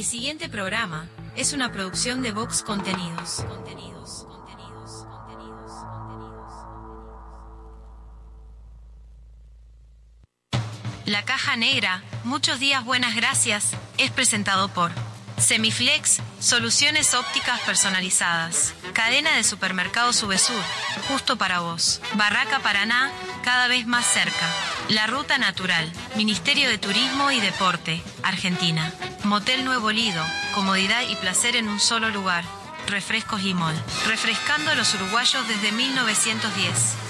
El siguiente programa es una producción de Vox Contenidos. Contenidos, contenidos, contenidos, contenidos. La caja negra, muchos días buenas gracias, es presentado por Semiflex, soluciones ópticas personalizadas. Cadena de supermercados Subesur, justo para vos. Barraca Paraná, cada vez más cerca. La Ruta Natural, Ministerio de Turismo y Deporte, Argentina. Motel Nuevo Lido, comodidad y placer en un solo lugar. Refrescos Mall, refrescando a los uruguayos desde 1910.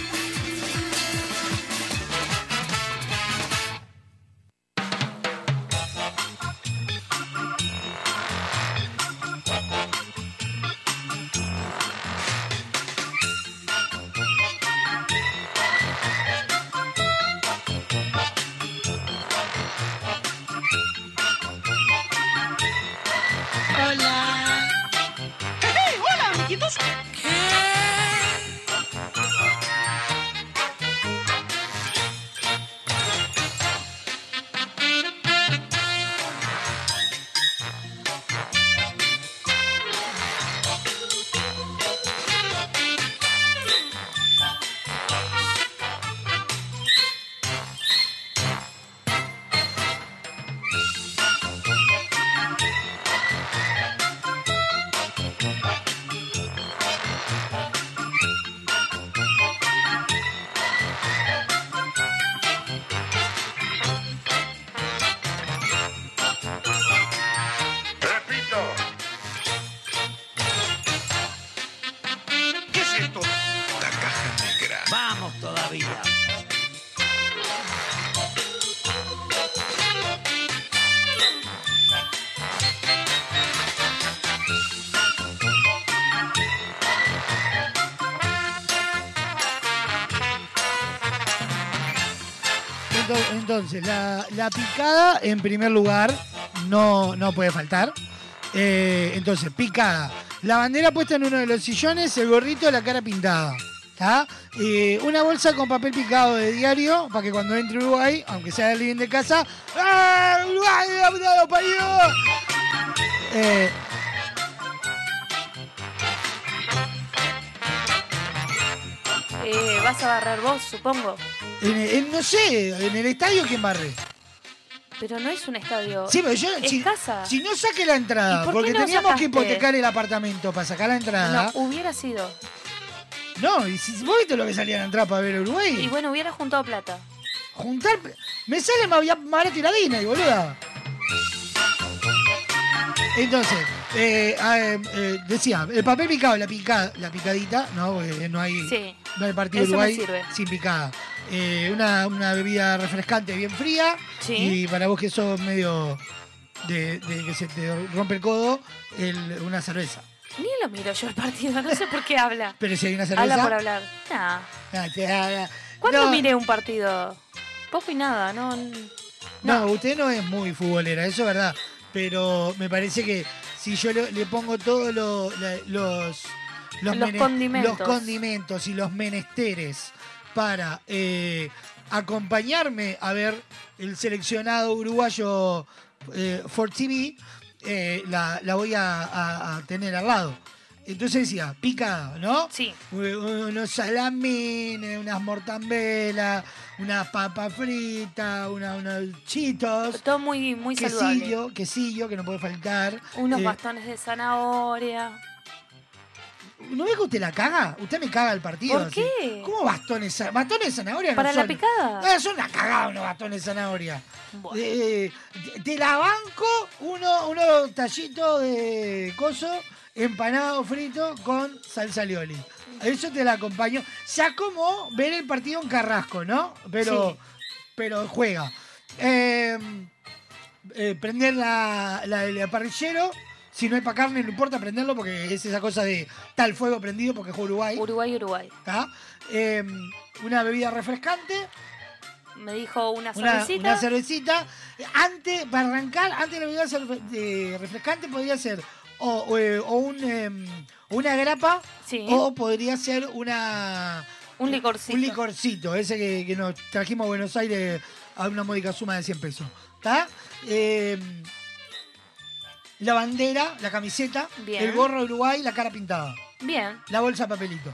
Entonces, la, picada, en primer lugar, no, no puede faltar. Eh, entonces, picada. La bandera puesta en uno de los sillones, el gorrito, la cara pintada. Eh, una bolsa con papel picado de diario para que cuando entre Uruguay, aunque sea el living de casa, ¡Ah, Uruguay! Eh, Eh, vas a barrer vos, supongo. En el- en- no sé, en el estadio, ¿quién barre? Pero no es un estadio. Sí, pero yo, es si, casa. si no saque la entrada, ¿Y por porque no teníamos que hipotecar el apartamento para sacar la entrada. No, hubiera sido. No, y si vos viste lo que salía la entrada para ver Uruguay. Y bueno, hubiera juntado plata. Juntar. Me sale más, más barato ir a Disney, boluda. Entonces, eh, ah, eh, eh, decía, el papel picado, la picada, la picadita, no, Porque no hay, Sí. no hay partido Eso Uruguay sin picada. Eh, una, una bebida refrescante bien fría. Sí. Y para vos que sos medio de, de que se te rompe el codo, el- una cerveza. Ni lo miro yo el partido, no sé por qué habla. Pero si hay una cerveza. Habla por hablar. Nah. Ah, te- ah, ah. ¿Cuándo No, miré un partido? Poco y nada, no. No, usted no es muy futbolera, eso es verdad. Pero me parece que si yo le, le pongo todos lo- los, Los mene- condimentos. los condimentos y los menesteres para eh, acompañarme a ver el seleccionado uruguayo eh, for TV, eh, la, la voy a, a- a tener al lado. Entonces decía, picada, ¿no? Sí. Unos salamines, unas mortambelas, unas papas fritas, una, unos chitos. Todo muy, muy saludable. quesillo, quesillo, que no puede faltar. Unos Eh, bastones de zanahoria. ¿No ve que usted la caga? Usted me caga el partido. ¿Por así. qué? ¿Cómo bastones? ¿Bastones de zanahoria? no ¿Para la son? picada? Ah, son una cagada unos bastones de zanahoria. Bueno. Eh, te- la banco uno, unos tallitos de coso empanado frito con salsa lioli. Eso te la acompaño. Ya como ver el partido en Carrasco, ¿no? Pero, Sí. pero juega. Eh, eh, prender la, la, el parrillero. Si no hay para carne, no importa prenderlo porque es esa cosa de tal fuego prendido porque juega Uruguay. Uruguay, Uruguay. ¿tá? Eh, una bebida refrescante. Me dijo una cervecita. una cervecita. Antes, para arrancar, antes de la bebida de refrescante podría ser o, o, eh, o un, em, una grapa Sí. o podría ser una Un licorcito. un licorcito, ese que, que nos trajimos a Buenos Aires a una módica suma de 100 pesos. ¿Está? Em, la bandera, la camiseta, Bien. el gorro de Uruguay, la cara pintada, Bien. la bolsa papelito.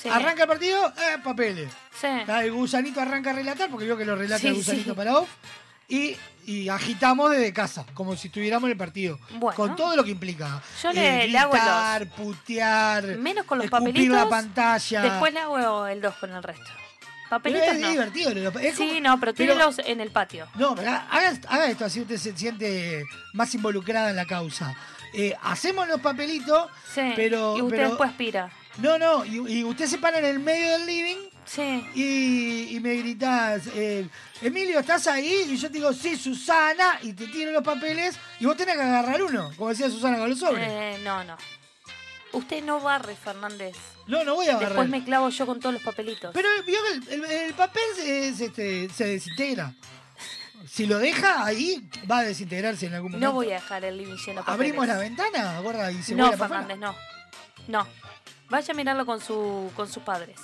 Sí. Arranca el partido, eh, papeles. Sí. El gusanito arranca a relatar, porque veo que lo relata Sí, el gusanito para off. Y, y agitamos desde casa, como si estuviéramos en el partido. Bueno. Con todo lo que implica. Eh, Yo le- le hago el gritar, putear. Menos con los escupir papelitos. la pantalla. Después le hago el 2 con el resto. Papelitos es no. divertido. es Sí, como- no, pero pero- tírelos en el patio. No, pero haga, haga esto, así usted se siente más involucrada en la causa. Eh, hacemos los papelitos, Sí. pero. y usted pero- después aspira. No, no, y, y usted se para en el medio del living Sí. y, y me gritás, eh, Emilio, ¿estás ahí? Y yo te digo, sí, Susana, y te tiro los papeles y vos tenés que agarrar uno, como decía Susana con los sobres. Eh, no, no. Usted no barre, Fernández. no, no voy a agarrar. Después me clavo yo con todos los papelitos. Pero vio que el, el- el papel se, se- este, se desintegra. Si lo deja ahí, va a desintegrarse en algún momento. no voy a dejar el living lleno de papeles. Abrimos la ventana, gorda, y se No, vuela para afuera. Fernández, no. No. Vaya a mirarlo con, su, con sus padres.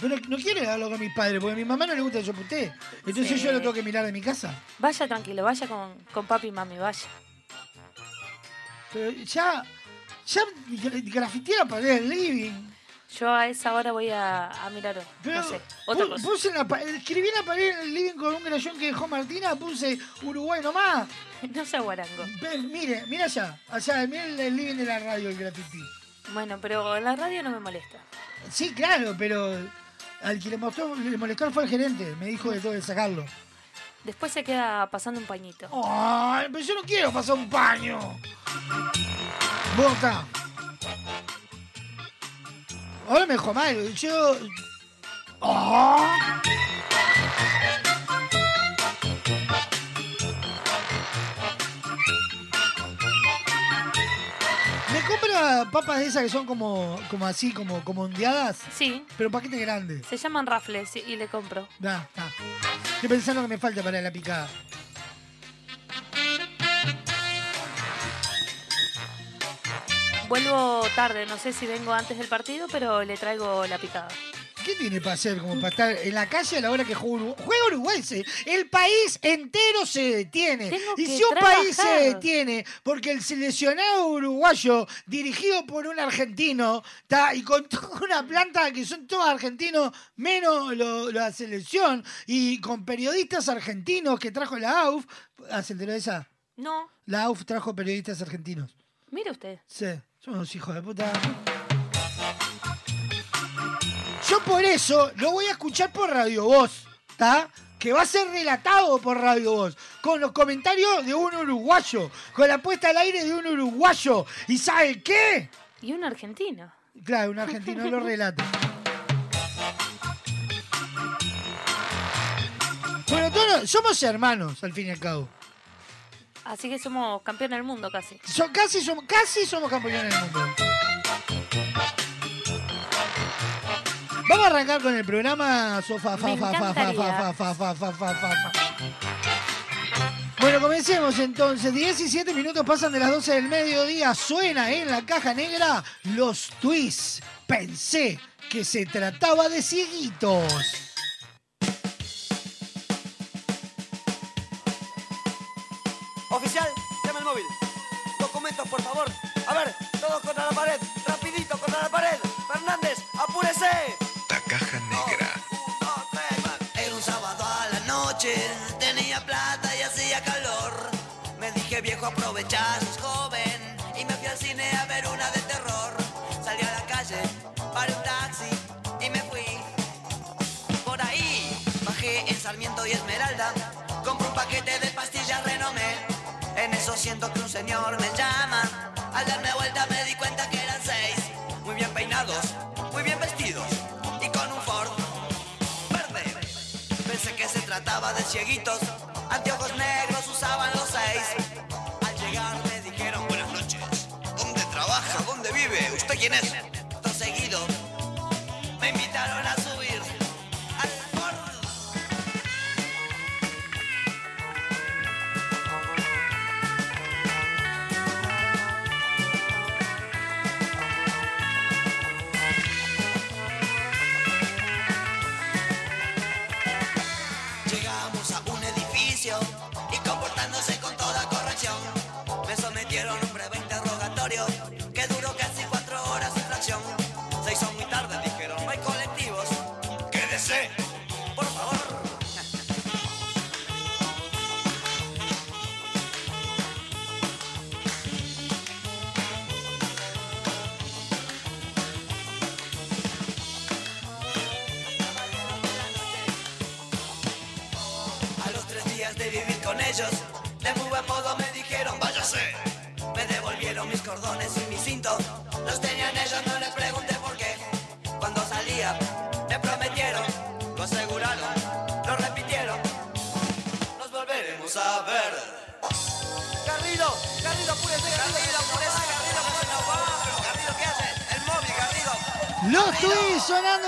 Pero no quiere hablarlo con mis padres, porque a mi mamá no le gusta que yo putee. Entonces Sí. yo lo tengo que mirar de mi casa. Vaya tranquilo, vaya con, con papi y mami, vaya. Pero ya, ya gra- grafiteé la pared del living. Yo a esa hora voy a, a mirar, Pero no sé, otra pu- cosa. puse en la pa- escribí en la pared en el living con un grayón que dejó Martina, puse Uruguay nomás. No sea guarango. Mire, mira allá, allá, mira el, el living de la radio, el graffiti. Bueno, pero la radio no me molesta. Sí, claro, pero al que le, mostró, le molestó fue el gerente, me dijo que tengo que sacarlo. Después se queda pasando un pañito. Ay, pero yo no quiero pasar un paño. Boca. Ahora me dejó mal, yo... Ah. Papas de esas que son como, como así, como, como ondeadas, Sí, pero paquete grande. se llaman rafles y le compro. Da, está. Estoy pensando que me falta para la picada. Vuelvo tarde, no sé si vengo antes del partido, pero le traigo la picada. ¿Qué tiene para hacer como para estar en la calle a la hora que juega Uruguay? Juega Uruguay, se- el país entero se detiene. Tengo y si un país se detiene porque el seleccionado uruguayo, dirigido por un argentino, está y con toda una planta que son todos argentinos, menos lo- la selección, y con periodistas argentinos que trajo la AUF, ah, ¿se enteró de esa? No, La AUF trajo periodistas argentinos. mire usted. Sí, son unos hijos de puta. Yo por eso lo voy a escuchar por Radio Voz, ¿está? Que va a ser relatado por Radio Voz, con los comentarios de un uruguayo, con la puesta al aire de un uruguayo. ¿Y sabe qué? Y un argentino. Claro, un argentino lo relata. Bueno, todos somos hermanos, al fin y al cabo. Así que somos campeones del mundo casi. So- casi, somos, casi somos campeones del mundo. Vamos a arrancar con el programa Sofa fa fa fa fa fa fa fa fa. Bueno, comencemos entonces. 17 minutos pasan de las 12 del mediodía. Suena en la caja negra los twists. Pensé que se trataba de cieguitos. Dije, viejo, aprovechás, joven. Y me fui al cine a ver una de terror. Salí a la calle, paré un taxi y me fui. Por ahí bajé en Sarmiento y Esmeralda. Compré un paquete de pastillas renomé. En eso siento que un señor me llama. Al darme vuelta me di cuenta que eran seis. Muy bien peinados,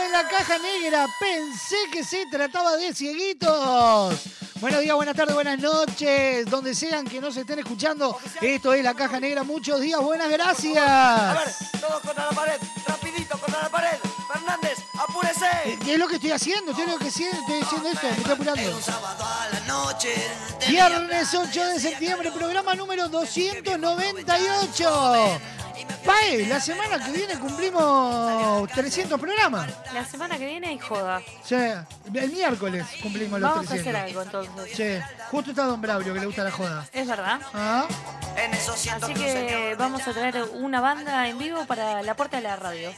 en la caja negra. Pensé que se trataba de cieguitos. Buenos días, buenas tardes, buenas noches. Donde sean que nos estén escuchando. Esto es la caja negra. Muchos días, buenas A ver, gracias. todos contra la pared, rapidito contra la pared. Fernández, apúrese. ¿Qué es lo que estoy haciendo? Estoy, lo que estoy diciendo esto, me estoy apurando. Viernes plata, 8 de septiembre, programa número 298. Pae, la semana que viene cumplimos 300 programas. La semana que viene hay joda. Sí, el miércoles cumplimos los Vamos a 300. hacer algo entonces. Sí, justo está Don Braulio que le gusta la joda. Es verdad. Ah, En eso siento Así que vamos a traer una banda en vivo para la puerta de la radio.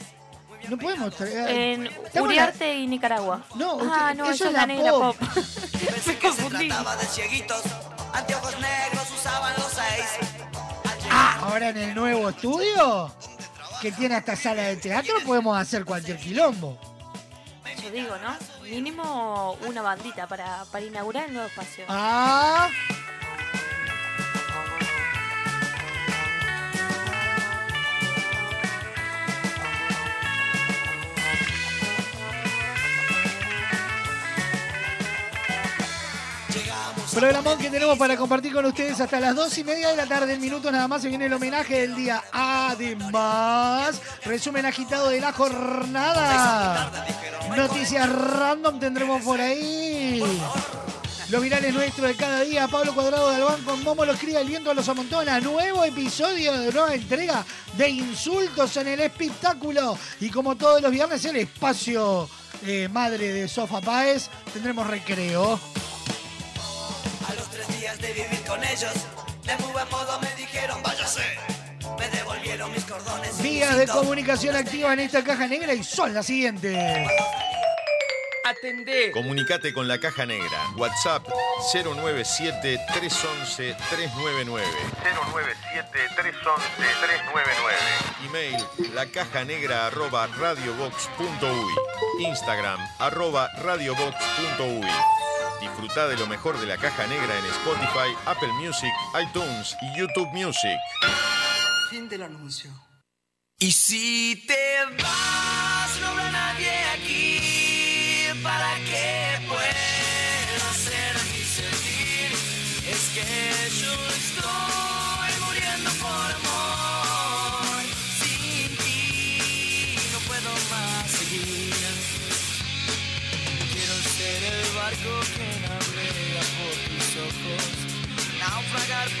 no podemos traer. En Estamos en la- Uriarte y Nicaragua. No, ah, no, eso eso es la la negra pop. pop. Pensé Me que se trataba de cieguitos. Anteojos negros ahora en el nuevo estudio, que tiene hasta sala de teatro, podemos hacer cualquier quilombo. Yo digo, ¿no? Mínimo una bandita para, para inaugurar el nuevo espacio. Ah, Programón que tenemos para compartir con ustedes hasta las dos y media de la tarde. En minutos nada más se viene el homenaje del día. Además, resumen agitado de la jornada. Noticias random tendremos por ahí. Los virales nuestros de cada día. Pablo Cuadrado de Albán con Momo los cría el viento los amontona. Nuevo episodio de nueva entrega de insultos en el espectáculo. Y como todos los viernes, el espacio eh, madre de Sofa Páez. Tendremos recreo. Días de vivir con ellos, de muy buen modo me dijeron, váyase. Me devolvieron mis cordones. Vías de comunicación activa en esta caja negra y son las siguientes. Atendé. Comunicate con la Caja Negra. WhatsApp 097-311-399. 097-311-399. Email lacajanegra arroba radiobox.uy. Instagram arroba radiobox.uy. Disfruta de lo mejor de la Caja Negra en Spotify, Apple Music, iTunes y YouTube Music. Fin del anuncio. Y si te vas, no habrá nadie aquí para que pueda hacer mi sentir. Es que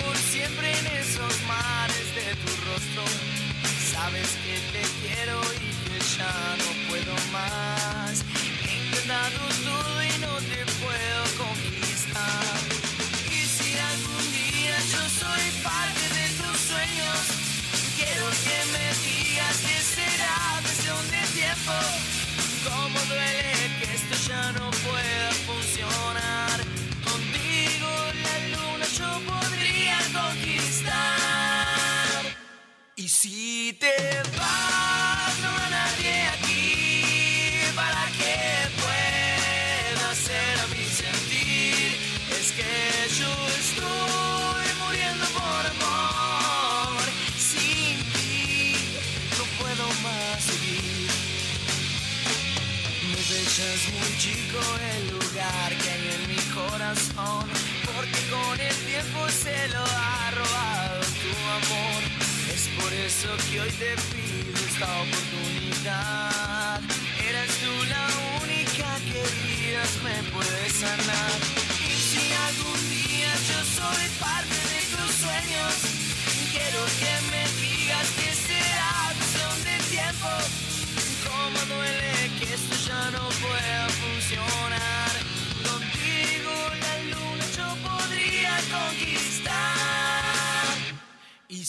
por siempre en esos mares de tu rostro. Sabes que te quiero y que ya no puedo más. He intentado todo y no te puedo conquistar. Y si algún día yo soy parte de tus sueños, quiero que me digas que será cuestión de tiempo. Cómo duele Y si te vas, eso que hoy te pido esta oportunidad. Eres tú la única que me puede sanar.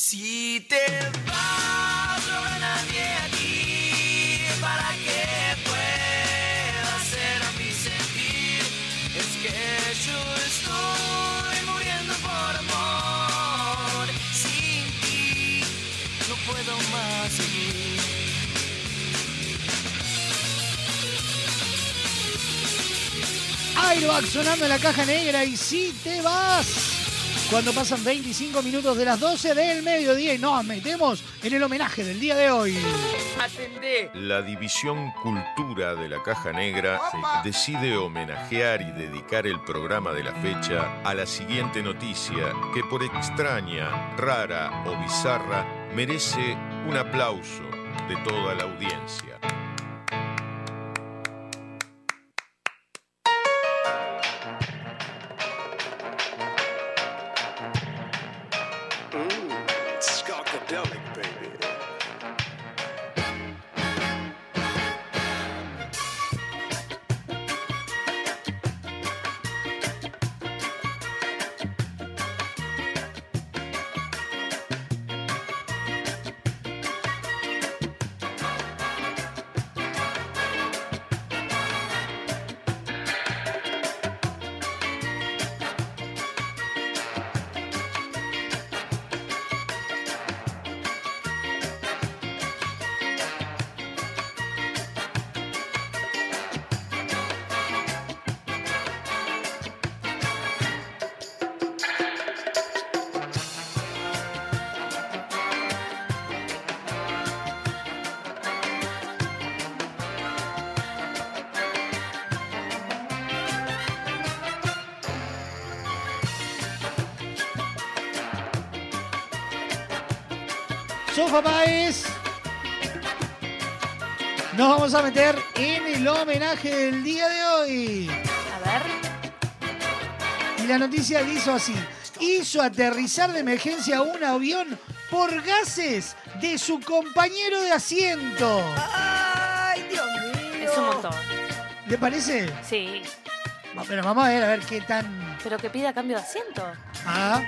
Si te vas, no nadie aquí para que pueda hacer a mi sentir. Es que yo estoy muriendo por amor. Sin ti no puedo más seguir. Airbag sonando en la caja negra y si te vas. Cuando pasan 25 minutos de las 12 del mediodía y nos metemos en el homenaje del día de hoy. Atendé. La División Cultura de la Caja Negra decide homenajear y dedicar el programa de la fecha a la siguiente noticia que por extraña, rara o bizarra merece un aplauso de toda la audiencia. Homenaje del día de hoy. A ver. Y la noticia le hizo así. Hizo aterrizar de emergencia un avión por gases de su compañero de asiento. ¡Ay, Dios mío! Es un montón. ¿Le parece? Sí. Pero vamos a ver, a ver qué tan... Pero que pida cambio de asiento. Ah,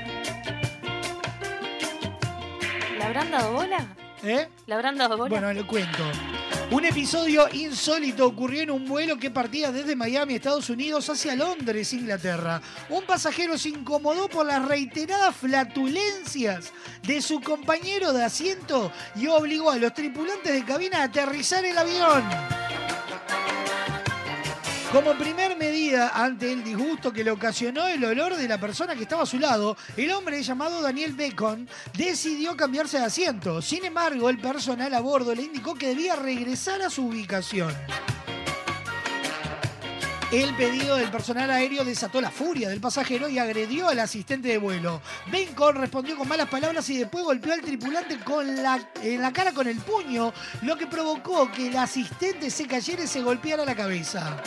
¿Le habrán dado bola? ¿eh? ¿Le habrán dado bola? Bueno, le cuento. Un episodio insólito ocurrió en un vuelo que partía desde Miami, Estados Unidos, hacia Londres, Inglaterra. Un pasajero se incomodó por las reiteradas flatulencias de su compañero de asiento y obligó a los tripulantes de cabina a aterrizar el avión. Como primer medida ante el disgusto que le ocasionó el olor de la persona que estaba a su lado, el hombre llamado Daniel Bacon decidió cambiarse de asiento. Sin embargo, el personal a bordo le indicó que debía regresar a su ubicación. El pedido del personal aéreo desató la furia del pasajero y agredió al asistente de vuelo. Bacon respondió con malas palabras y después golpeó al tripulante en la cara con el puño, lo que provocó que el asistente se cayera y se golpeara la cabeza.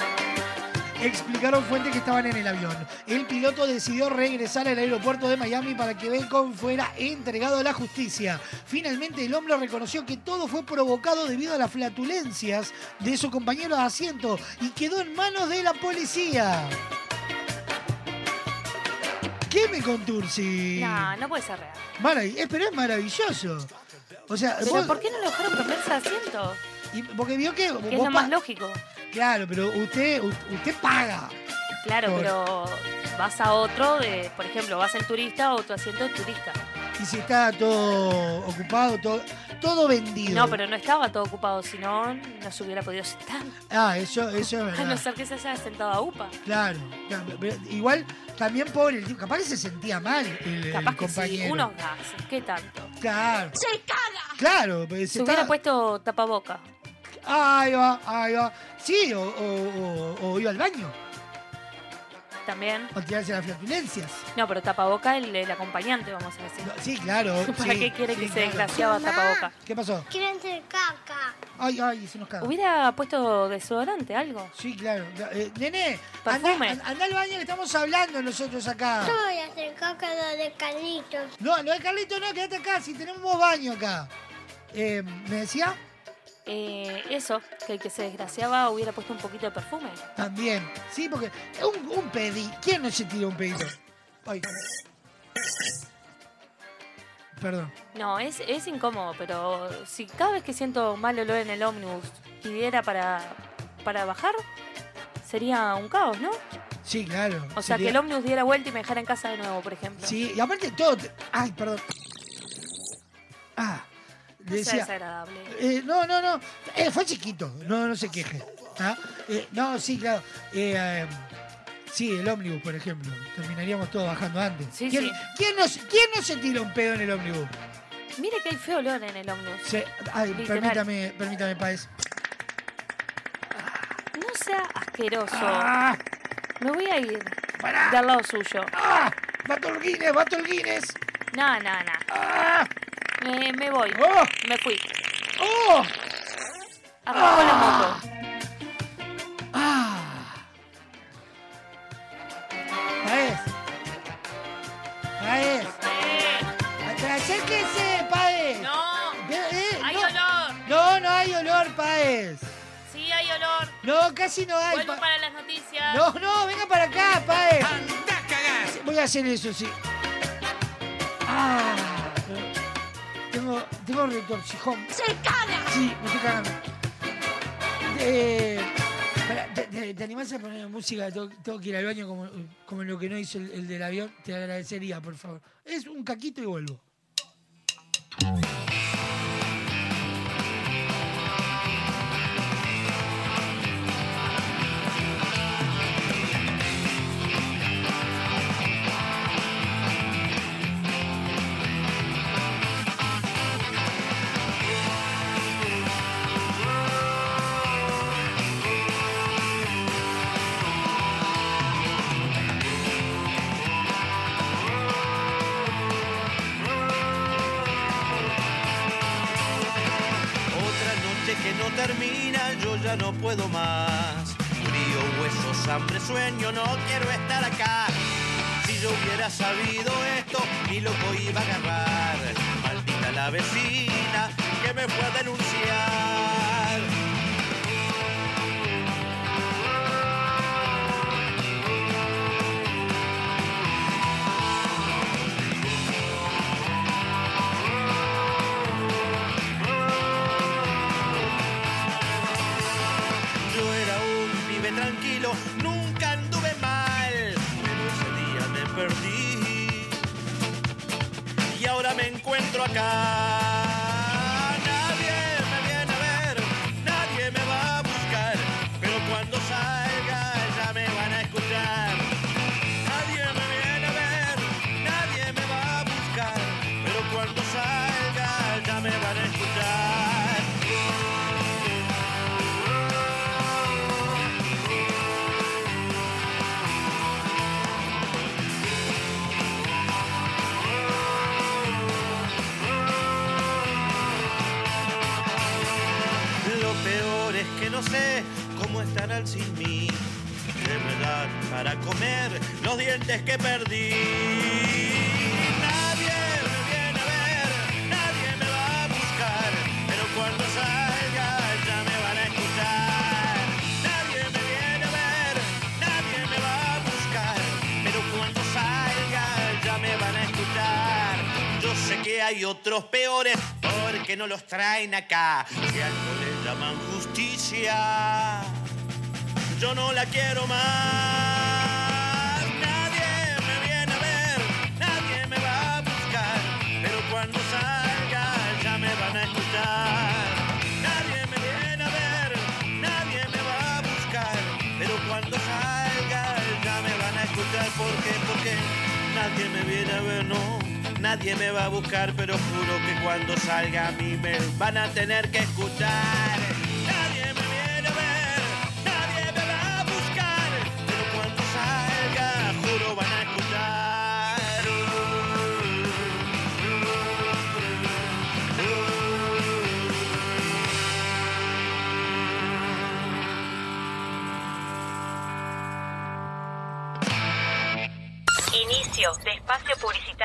Explicaron fuentes que estaban en el avión. El piloto decidió regresar al aeropuerto de Miami para que Bacon fuera entregado a la justicia. Finalmente el hombre reconoció que todo fue provocado debido a las flatulencias de su compañero de asiento y quedó en manos de la policía. ¿Qué me contursi? No, no puede ser real. Marav- eh, pero es maravilloso. O sea, ¿Pero vos- por qué no lo dejaron de asiento? y- porque vio que, Que es lo más lógico. Claro, pero usted, u- usted paga. Claro, Por- pero vas a otro, de, por ejemplo, vas en turista o tu asiento es turista. Y si está todo ocupado, todo, todo vendido. No, pero no estaba todo ocupado, si no, no se hubiera podido sentar. Ah, eso, eso es A no verdad. ser que se haya sentado a UPA. Claro, claro, pero igual también pobre el tipo, capaz que se sentía mal el, el Capaz que sí, compañero. unos gases, ¿qué tanto? Claro, ¡Se caga! claro, pues Se se hubiera puesto tapaboca. Ahí va, ahí va. Sí, o, o- o- o iba al baño, También. o tirarse las flatulencias. No, pero tapaboca el, el acompañante, vamos a decir. No, sí, claro. ¿Para sí, qué quiere sí, que se desgraciaba tapaboca? ¿Qué pasó? Quieren hacer caca. Ay, ay, se nos caga. Hubiera puesto desodorante, algo. Sí, claro. Eh, nene, Perfume. anda, anda al baño que estamos hablando nosotros acá. Yo voy a hacer caca lo de Carlitos. No, lo de Carlito no, quédate acá, si tenemos baño acá. Eh, ¿Me decía? Eh, eso, que el que se desgraciaba hubiera puesto un poquito de perfume. También. Sí, porque un, un pedi. ¿Quién no se tira un pedito? Ay. Perdón. No, es, es incómodo, pero si cada vez que siento mal olor en el ómnibus pidiera para, para bajar, sería un caos, ¿no? Sí, claro. O sea, Sería- que el ómnibus diera vuelta y me dejara en casa de nuevo, por ejemplo. Sí, y aparte todo. Ay, perdón. Ah, No decía. desagradable. Eh, no, no, no. Eh, fue chiquito. No, no se queje. ¿ah? Eh, no, sí, claro. Sí, el ómnibus, por ejemplo. Terminaríamos todos bajando antes. Sí, ¿Quién, sí. ¿quién, no, se- quién no se tira un pedo en el ómnibus? Mire que hay feo olor en el ómnibus. Ay, Literal. permítame, permítame, Paez. No sea asqueroso. ¡Ah! Me voy a ir ¡Pará! de al lado suyo. ¡Ah! ¡Bato el Guinness! ¡Bato el Guinness! No, no, no. ¡Ah! Me, me voy. ¡Oh! Me fui. ¡Oh! Arrancó la moto. ¡Ah! Paez. Paez. Acérquese, Paez. No, eh, hay no. olor. No, no hay olor, Paez. Sí, hay olor. No, casi no hay. Vuelvo Pa- para las noticias. No, no, venga para acá, Paez. ¡Anda a cagar! Voy a hacer eso, sí. Ah, tengo, tengo retorcijón. ¡Se caga! Sí, me estoy cagando. Eh, pará, te, te- te animás a poner música? Tengo, tengo que ir al baño como, como lo que no hizo el, el del avión. Te agradecería, por favor. Es un caquito y vuelvo. No sin mí. De verdad, para comer los dientes que perdí. Nadie me viene a ver, nadie me va a buscar. Pero cuando salga ya me van a escuchar. Nadie me viene a ver, nadie me va a buscar. Pero cuando salga ya me van a escuchar. Yo sé que hay otros peores porque no los traen acá. Si algo le llaman justicia, yo no la quiero más. Nadie me viene a ver, nadie me va a buscar, pero cuando salga ya me van a escuchar. Nadie me viene a ver, nadie me va a buscar, pero cuando salga ya me van a escuchar. ¿Por qué? Porque nadie me viene a ver, no. Nadie me va a buscar, pero juro que cuando salga a mí me van a tener que escuchar.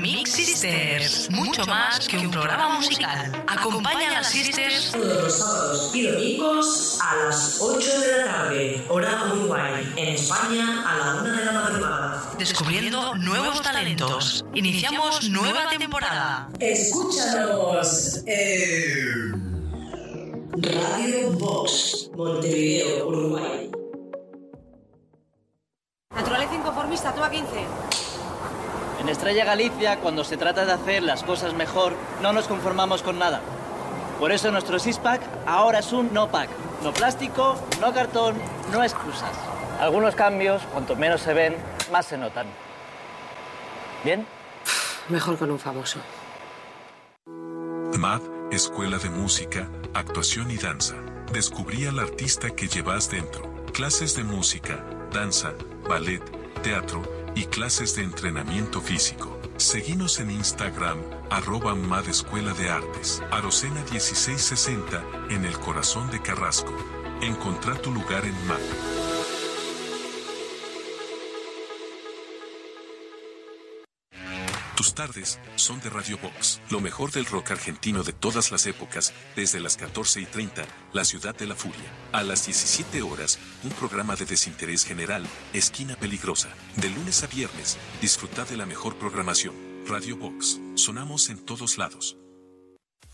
Mix Sisters, mucho más que un programa musical. Acompaña a las Sisters todos los sábados y domingos a las 8 de la tarde, hora Uruguay, en España a la 1 de la madrugada. descubriendo nuevos talentos. Iniciamos nueva temporada. Escúchanos en Radio Box, Montevideo, Uruguay. Naturaleza inconformista, toma 15. En Estrella Galicia, cuando se trata de hacer las cosas mejor, no nos conformamos con nada. Por eso nuestro six-pack ahora es un no-pack. No plástico, no cartón, no excusas. Algunos cambios, cuanto menos se ven, más se notan. ¿Bien? Mejor con un famoso. MAD, Escuela de Música, Actuación y Danza. Descubrí al artista que llevas dentro. Clases de música, danza, ballet, teatro y clases de entrenamiento físico. Seguinos en Instagram, arroba MAD Escuela de Artes. Arocena 1660, en el corazón de Carrasco. Encontrar tu lugar en MAD. Tus tardes son de Radio Box, lo mejor del rock argentino de todas las épocas, desde las 14 y 30, La Ciudad de la Furia. A las 17 horas, un programa de desinterés general, Esquina Peligrosa. De lunes a viernes, disfruta de la mejor programación. Radio Box, sonamos en todos lados.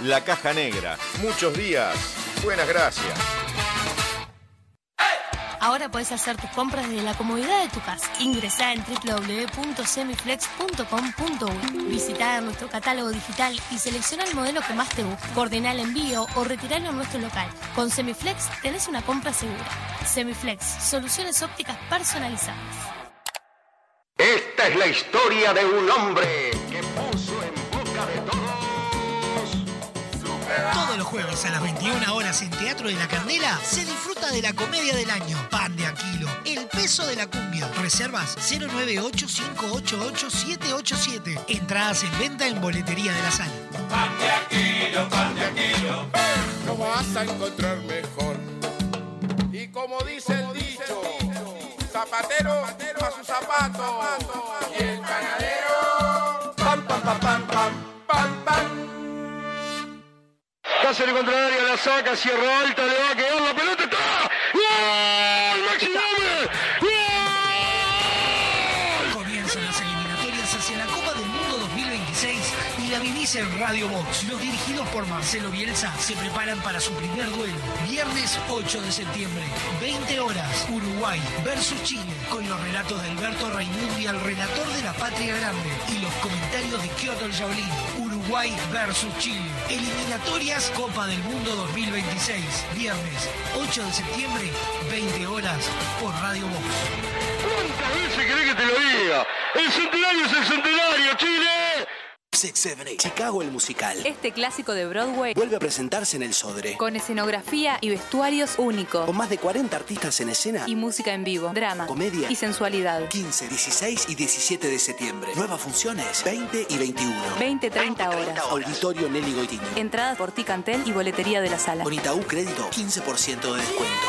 La Caja Negra. Muchos días. Buenas gracias. Ahora puedes hacer tus compras desde la comodidad de tu casa. Ingresá en www.semiflex.com.uy. Visita nuestro catálogo digital y selecciona el modelo que más te guste. Coordina el envío o retiralo en nuestro local. Con Semiflex tenés una compra segura. Semiflex, soluciones ópticas personalizadas. Esta es la historia de un hombre que Todos los jueves a las 21 horas en Teatro de la Candela se disfruta de la comedia del año. Pan de Aquilo, El peso de la cumbia. Reservas 098-588-787. Entradas en venta en boletería de la sala. Pan de Aquilo, pan de Aquilo. No vas a encontrar mejor. Y como dice el dicho, zapatero a su zapato. Y Contra el área, la saca, cierra alta, le va a quedar la pelota, ¡está! ¡Gol! ¡Maxi! Comienzan las eliminatorias hacia la Copa del Mundo 2026 y la vivís en Radio Box. Los dirigidos por Marcelo Bielsa se preparan para su primer duelo. Viernes 8 de septiembre, 20 horas, Uruguay versus Chile, con los relatos de Alberto Raimundi, al relator de la Patria Grande, y los comentarios de Kyoto el Jaulín. Uruguay versus Chile. Eliminatorias Copa del Mundo 2026. Viernes 8 de septiembre, 20 horas, por Radio Box. ¿Cuántas veces querés que te lo diga? ¡El centenario es el centenario, Chile! 678. Chicago el musical. Este clásico de Broadway Vuelve a presentarse en el Sodre. con escenografía y vestuarios únicos Con más de 40 artistas en escena. y música en vivo, drama, Comedia. y sensualidad. 15, 16 y 17 de septiembre. Nuevas funciones 20 y 21. 20-30 horas. Auditorio Nelly Goitini. Entradas por Ticantel y boletería de la sala. Con Itaú Crédito, 15% de descuento.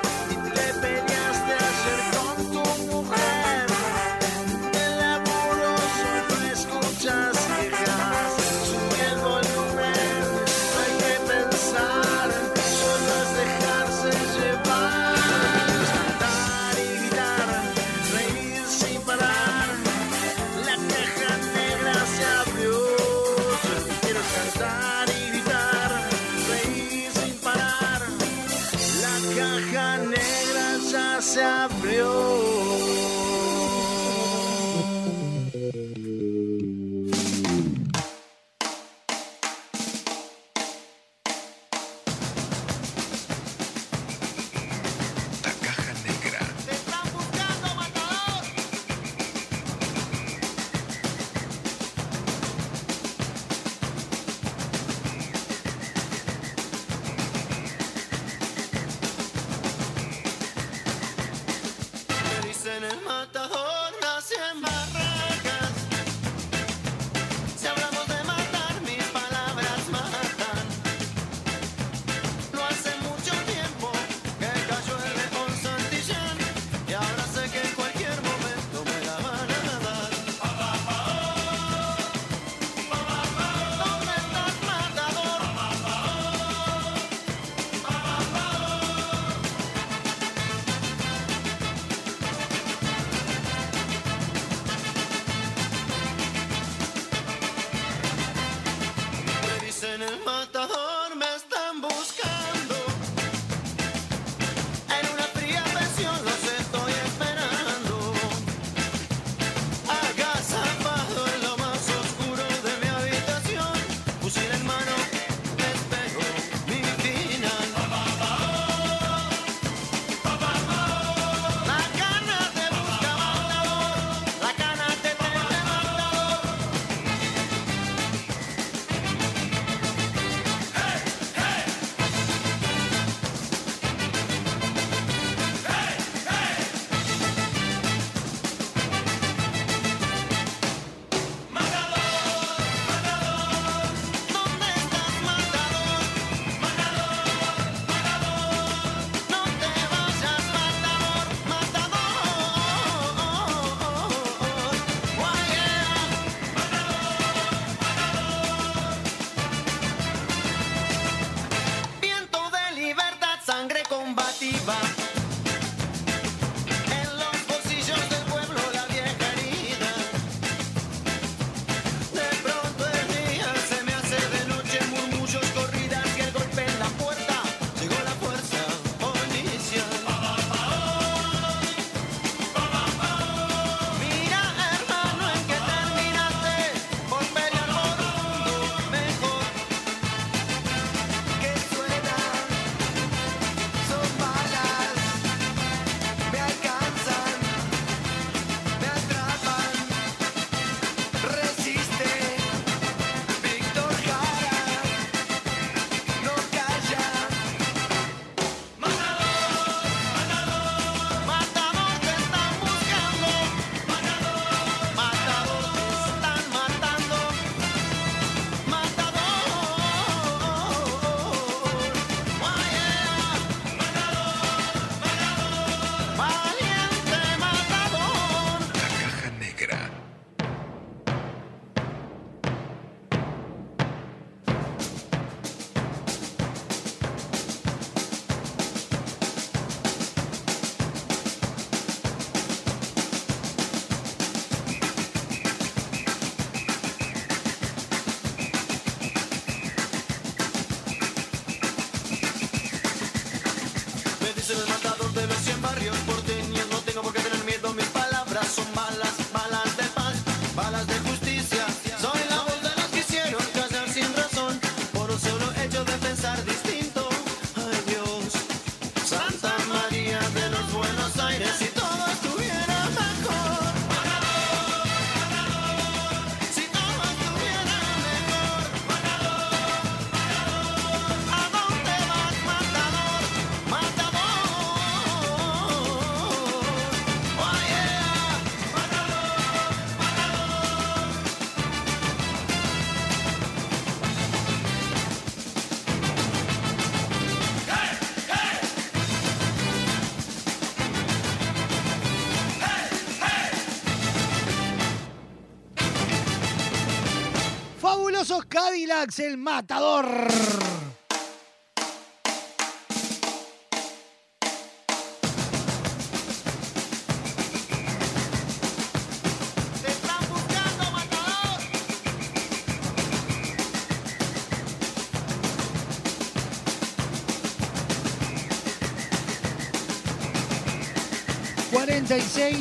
Max el Matador.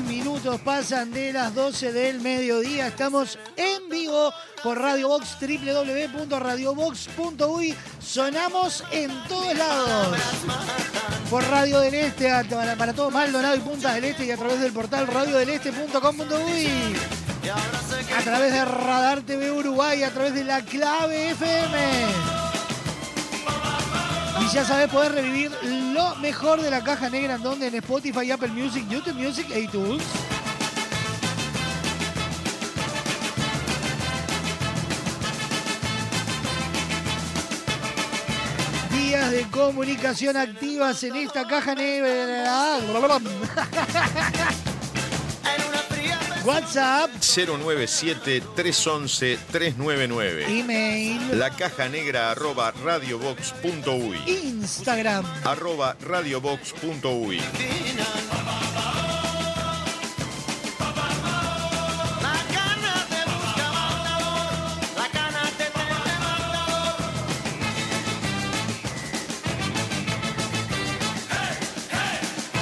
minutos pasan de las 12 del mediodía. Estamos en por Radio Box, www.radiobox.uy. Sonamos en todos lados. Por Radio del Este, para, todo Maldonado y Puntas del Este y a través del portal radiodeleste.com.uy. A través de Radar TV Uruguay, a través de la clave FM. Y ya sabes, poder revivir lo mejor de la caja negra en donde en Spotify, Apple Music, YouTube Music e iTunes. de comunicación activas en esta caja negra. WhatsApp 097-311-399. Email. La caja negra arroba radiobox.uy. Instagram arroba radiobox.uy.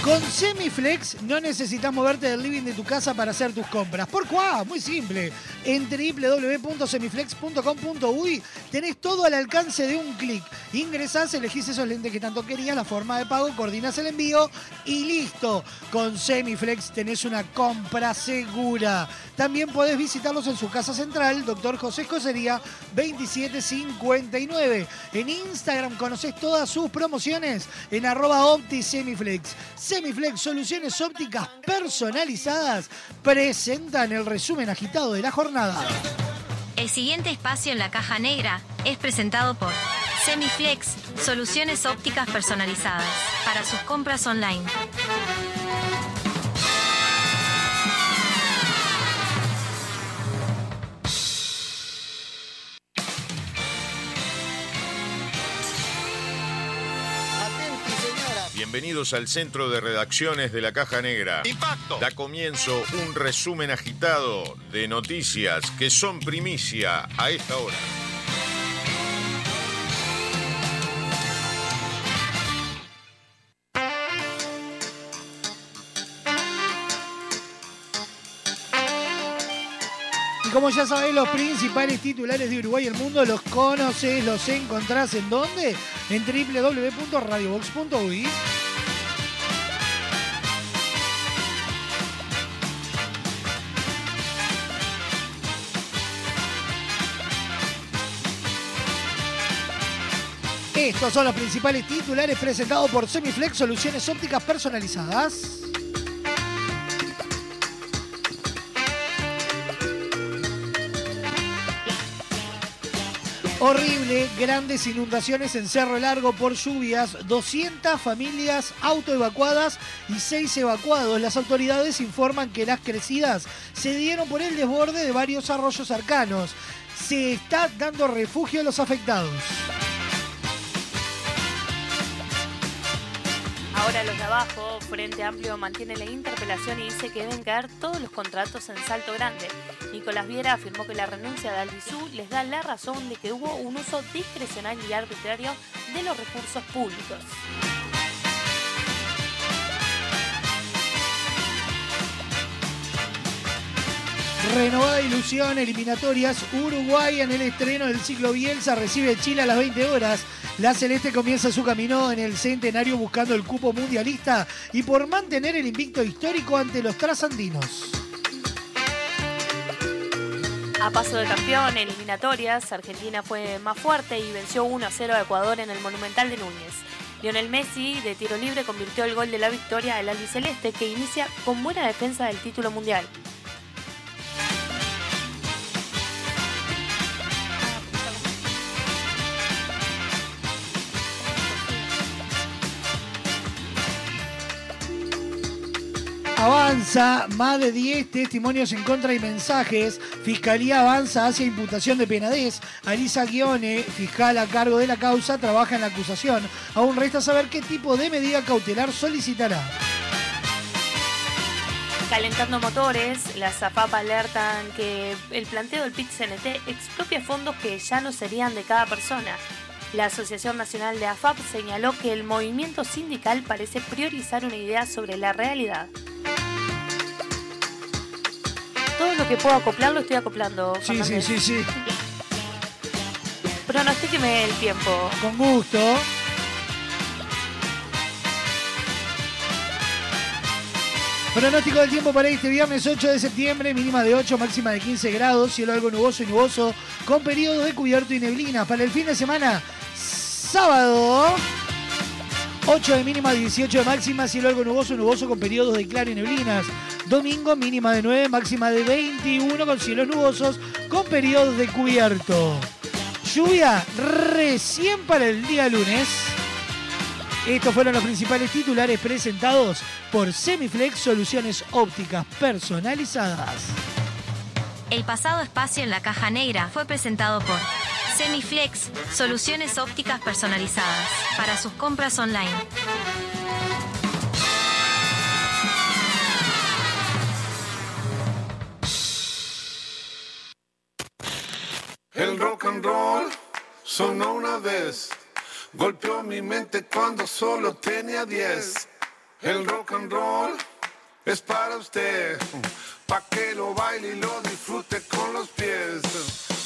Con Semiflex no necesitas moverte del living de tu casa para hacer tus compras. ¿Por cuá? Muy simple. En www.semiflex.com.uy tenés todo al alcance de un clic. Ingresás, elegís esos lentes que tanto querías, la forma de pago, coordinas el envío y listo. Con Semiflex tenés una compra segura. También podés visitarlos en su casa central, Dr. José Escocería 2759. En Instagram conocés todas sus promociones en arroba OptiSemiflex. Semiflex Soluciones Ópticas Personalizadas presentan el resumen agitado de la jornada. El siguiente espacio en la caja negra es presentado por Semiflex, soluciones ópticas personalizadas para sus compras online. Bienvenidos al centro de redacciones de la Caja Negra. Impacto. Da comienzo un resumen agitado de noticias que son primicia a esta hora. Y como ya sabés, los principales titulares de Uruguay y el mundo los conoces, los encontrás en dónde? En www.radiobox.uy. Estos son los principales titulares presentados por Semiflex Soluciones Ópticas Personalizadas. Horrible, grandes inundaciones en Cerro Largo por lluvias, 200 familias autoevacuadas y 6 evacuados. Las autoridades informan que las crecidas se dieron por el desborde de varios arroyos cercanos. Se está dando refugio a los afectados. Ahora los de abajo, Frente Amplio mantiene la interpelación y dice que deben caer todos los contratos en Salto Grande. Nicolás Viera afirmó que la renuncia de Albizú les da la razón de que hubo un uso discrecional y arbitrario de los recursos públicos. Renovada ilusión, eliminatorias. Uruguay en el estreno del ciclo Bielsa recibe Chile a las 20 horas. La Celeste comienza su camino en el centenario buscando el cupo mundialista y por mantener el invicto histórico ante los trasandinos. A paso de campeón, eliminatorias, Argentina fue más fuerte y venció 1 a 0 a Ecuador en el Monumental de Núñez. Lionel Messi, de tiro libre, convirtió el gol de la victoria del albiceleste, que inicia con buena defensa del título mundial. Avanza, más de 10 testimonios en contra y mensajes. Fiscalía avanza hacia imputación de penadez. Alisa Guione, fiscal a cargo de la causa, trabaja en la acusación. Aún resta saber qué tipo de medida cautelar solicitará. Calentando motores, las AFAP alertan que el planteo del PIT-CNT expropia fondos que ya no serían de cada persona. La Asociación Nacional de AFAP señaló que el movimiento sindical parece priorizar una idea sobre la realidad. Todo lo que puedo acoplar lo estoy acoplando. Sí, sí, Fernández. sí, sí. Pronostíqueme el tiempo. Con gusto. Pronóstico del tiempo para este viernes 8 de septiembre, mínima de 8, máxima de 15 grados, cielo algo nuboso y nuboso, con periodos de cubierto y neblina. Para el fin de semana, sábado, 8 de mínima, 18 de máxima, cielo algo nuboso nuboso, con periodos de claro y neblinas. Domingo, mínima de 9, máxima de 21, con cielos nubosos, con periodos de cubierto. Lluvia recién para el día lunes. Estos fueron los principales titulares presentados por Semiflex Soluciones Ópticas Personalizadas. El pasado espacio en la caja negra fue presentado por Semiflex, soluciones ópticas personalizadas para sus compras online. El rock and roll sonó una vez, golpeó mi mente cuando solo tenía 10. El rock and roll es para usted, pa' que lo baile y lo disfrute con los pies.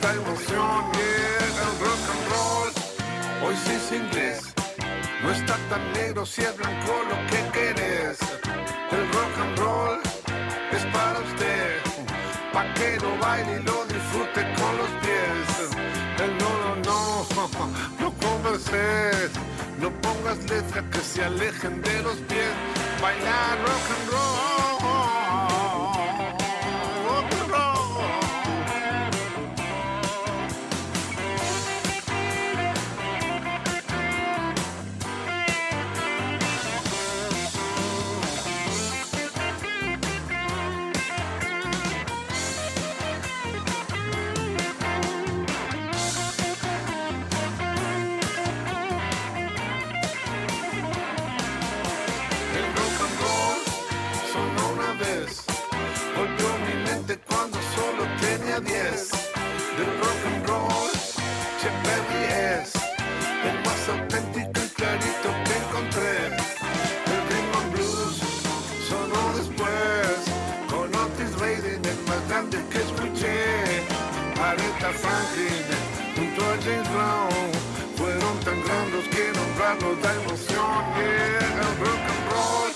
Da emoción. El rock and roll hoy sí es inglés. No está tan negro si es blanco lo que querés. El rock and roll es para usted, pa' que lo baile y lo disfrute con los pies. El no, no, no, no converses, no pongas letras que se alejen de los pies. Bailar rock and roll. And roll, Berry es el más auténtico y clarito que encontré. El and blues sonó después, con Otis Redding el más grande que escuché. Aretha Franklin junto a James Brown fueron tan grandes que nombrarlos da emoción. El rock and roll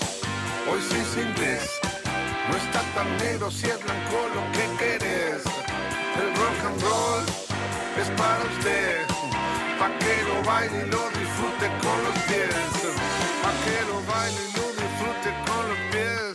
hoy sí es inglés. No está tan negro si es blanco lo que querés. Rock and roll es para usted, pa' que lo baile y lo disfrute con los pies. Pa' que lo baile y lo disfrute con los pies.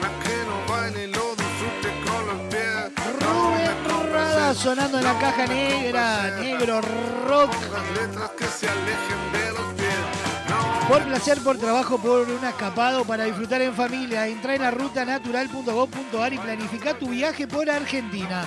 Pa' que lo baile y lo disfrute con los pies. Rubén Rada sonando en la caja negra, negro rock. Las letras que se alejen de los pies. Por placer, por trabajo, por un escapado, para disfrutar en familia. Entra en la rutanatural.gov.ar y planifica tu viaje por Argentina.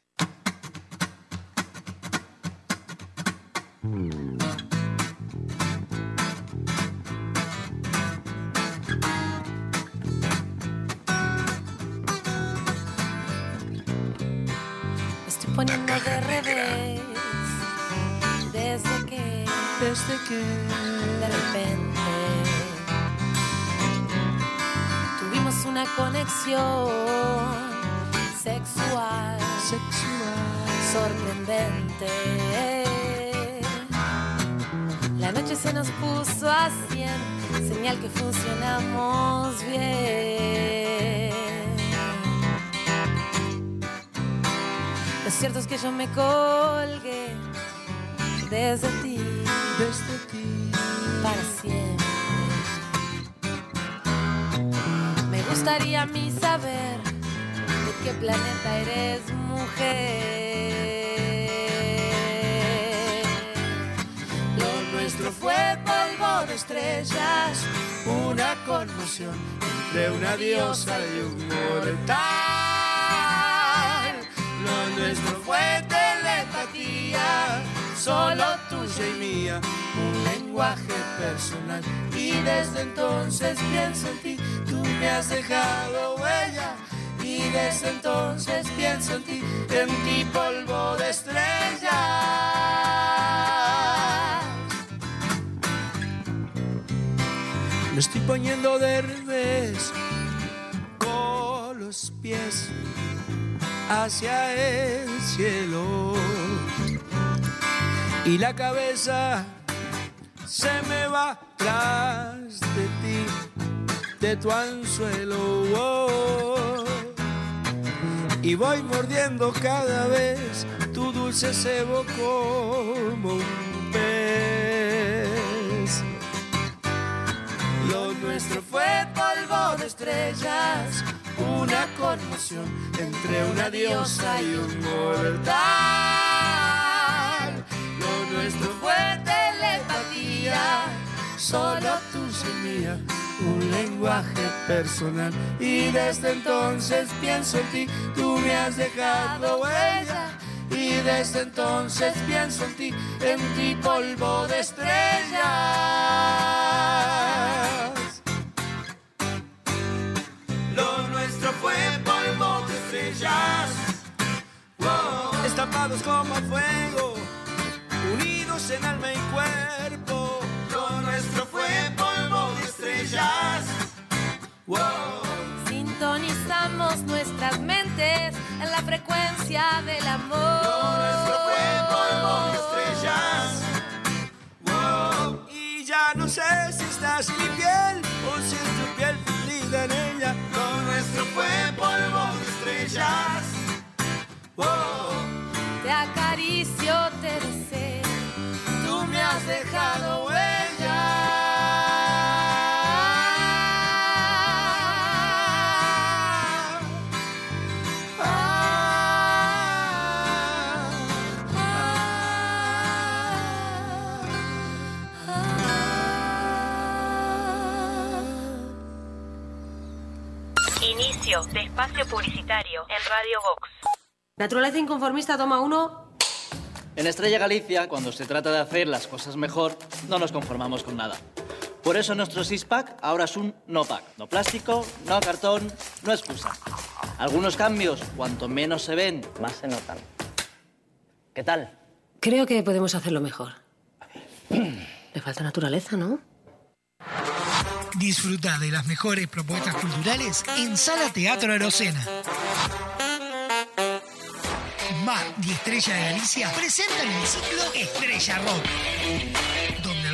Conexión sexual. Sexual. Sorprendente. La noche se nos puso a cien señal que funcionamos bien. Lo cierto es que yo me colgué desde ti, desde ti, para siempre. Gustaría a mí saber de qué planeta eres mujer. Lo nuestro fue polvo de estrellas, una conmoción entre una diosa y un mortal. Lo nuestro fue telepatía, solo tuya y mía, un lenguaje personal. Y desde entonces pienso en ti, me has dejado huella. Y desde entonces pienso en ti, en ti polvo de estrellas. Me estoy poniendo de revés. los pies hacia el cielo y la cabeza se me va tras de ti, de tu anzuelo. oh. Y voy mordiendo cada vez tu dulce cebo como un pez. Lo nuestro fue polvo de estrellas, una conmoción entre una diosa y un mortal. Lo nuestro fue telepatía, solo tú y mía, un lenguaje personal. Y desde entonces pienso en ti, tú me has dejado huella. Y desde entonces pienso en ti, en ti polvo de estrellas. Lo nuestro fue polvo de estrellas, estampados como fuego, unidos en alma y cuerpo. Lo nuestro fue estrellas, wow. Sintonizamos nuestras mentes en la frecuencia del amor. Lo nuestro polvo de estrellas, wow. Y ya no sé si estás en mi piel o si es tu piel fundida en ella. Lo nuestro polvo de estrellas, wow. Te acaricio, te deseo. Tú me has dejado huella. Espacio publicitario en Radio Vox. Naturaleza inconformista, toma uno. En Estrella Galicia, cuando se trata de hacer las cosas mejor, no nos conformamos con nada. Por eso nuestro six-pack ahora es un no-pack. No plástico, no cartón, no excusa. Algunos cambios, cuanto menos se ven, más se notan. ¿Qué tal? Creo que podemos hacerlo mejor. Le falta naturaleza, ¿no? Disfruta de las mejores propuestas culturales en Sala Teatro Arocena. Mar y Estrella de Galicia presentan el ciclo Estrella Rock,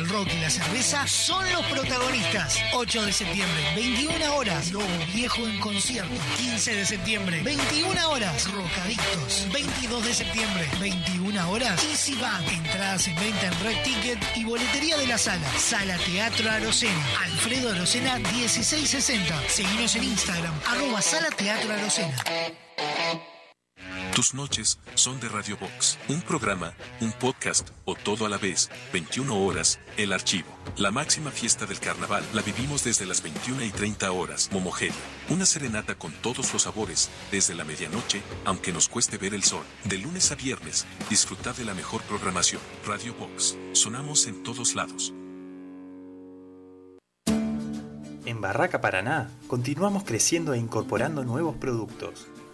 rock y la cerveza son los protagonistas. 8 de septiembre, 21 horas, Lobo Viejo en concierto. 15 de septiembre, 21 horas, Rocadictos. 22 de septiembre, 21 horas, Easy Band. Entradas en venta en Red Ticket y boletería de la sala. Sala Teatro Arocena. Alfredo Arocena 1660. Seguinos en Instagram, arroba Sala Teatro Arocena. Tus noches son de Radio Box, un programa, un podcast o todo a la vez, 21 horas, el archivo. La máxima fiesta del carnaval la vivimos desde las 21 y 30 horas, Momogelia. Una serenata con todos los sabores, desde la medianoche, aunque nos cueste ver el sol. De lunes a viernes, disfrutad de la mejor programación. Radio Box, sonamos en todos lados. En Barraca Paraná continuamos creciendo e incorporando nuevos productos.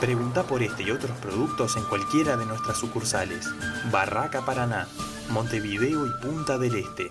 Pregunta por este y otros productos en cualquiera de nuestras sucursales. Barraca Paraná, Montevideo y Punta del Este.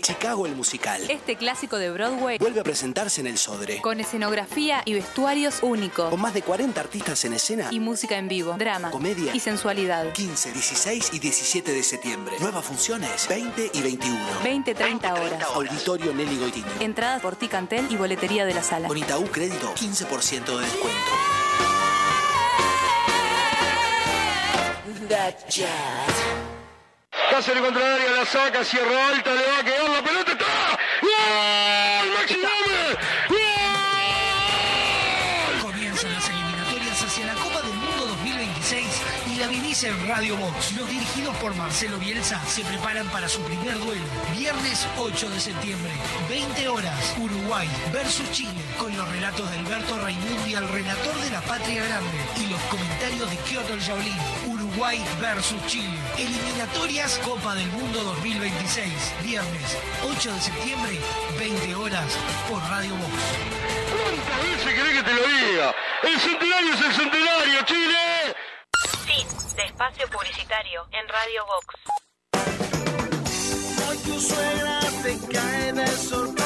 Chicago el musical. Este clásico de Broadway Vuelve a presentarse en el Sodre. con escenografía y vestuarios únicos Con más de 40 artistas en escena. y música en vivo, drama Comedia. y sensualidad. 15, 16 y 17 de septiembre. Nuevas funciones 20 y 21. 20-30 horas. Auditorio Nelly Goitini. Entradas por Ticantel y boletería de la sala. Con Itaú Crédito, 15% de descuento. Cáceres contra el área, la saca, cierra alta, le va a quedar la pelota, está. ¡Gol! ¡Maxi Gómez! Comienzan las eliminatorias hacia la Copa del Mundo 2026 y la vivís en Radio Box. Los dirigidos por Marcelo Bielsa se preparan para su primer duelo. Viernes 8 de septiembre, 20 horas, Uruguay versus Chile, con los relatos de Alberto Raimundi, el relator de la Patria Grande, y los comentarios de Kyoto Jaulín. Uruguay versus Chile. Eliminatorias Copa del Mundo 2026. Viernes 8 de septiembre, 20 horas, por Radio Box. ¿Cuántas veces querés que te lo diga? ¡El centenario es el centenario, Chile! Fin de espacio publicitario en Radio Vox. Hoy tu suegra te cae de sorpresa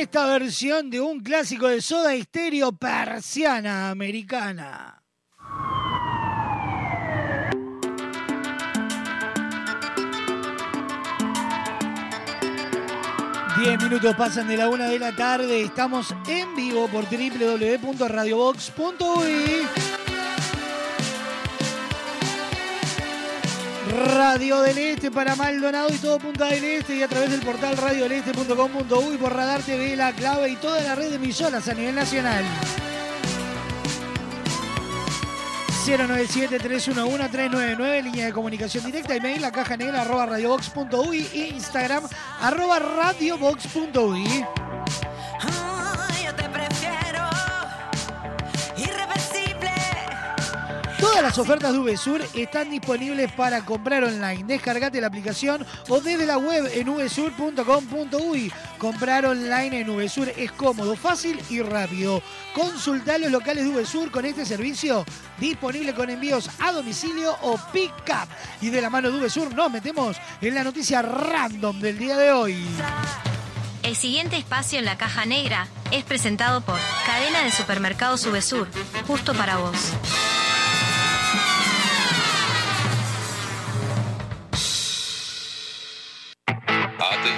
esta versión de un clásico de Soda Estéreo persiana americana. Diez minutos pasan de la una de la tarde. Estamos en vivo por www.radiobox.uy. Radio del Este para Maldonado y todo Punta del Este y a través del portal radiodeleste.com.uy por Radar TV, La Clave y toda la red de emisoras a nivel nacional. 097-311-399, línea de comunicación directa, email, la caja negra, arroba radiobox.uy, Instagram, arroba radiobox.uy. Todas las ofertas de VSUR están disponibles para comprar online. Descargate la aplicación o desde la web en vsur.com.uy. Comprar online en VSUR es cómodo, fácil y rápido. Consulta los locales de VSUR con este servicio disponible con envíos a domicilio o pick-up. Y de la mano de VSUR nos metemos en la noticia random del día de hoy. El siguiente espacio en la caja negra es presentado por Cadena de Supermercados Subesur, justo para vos.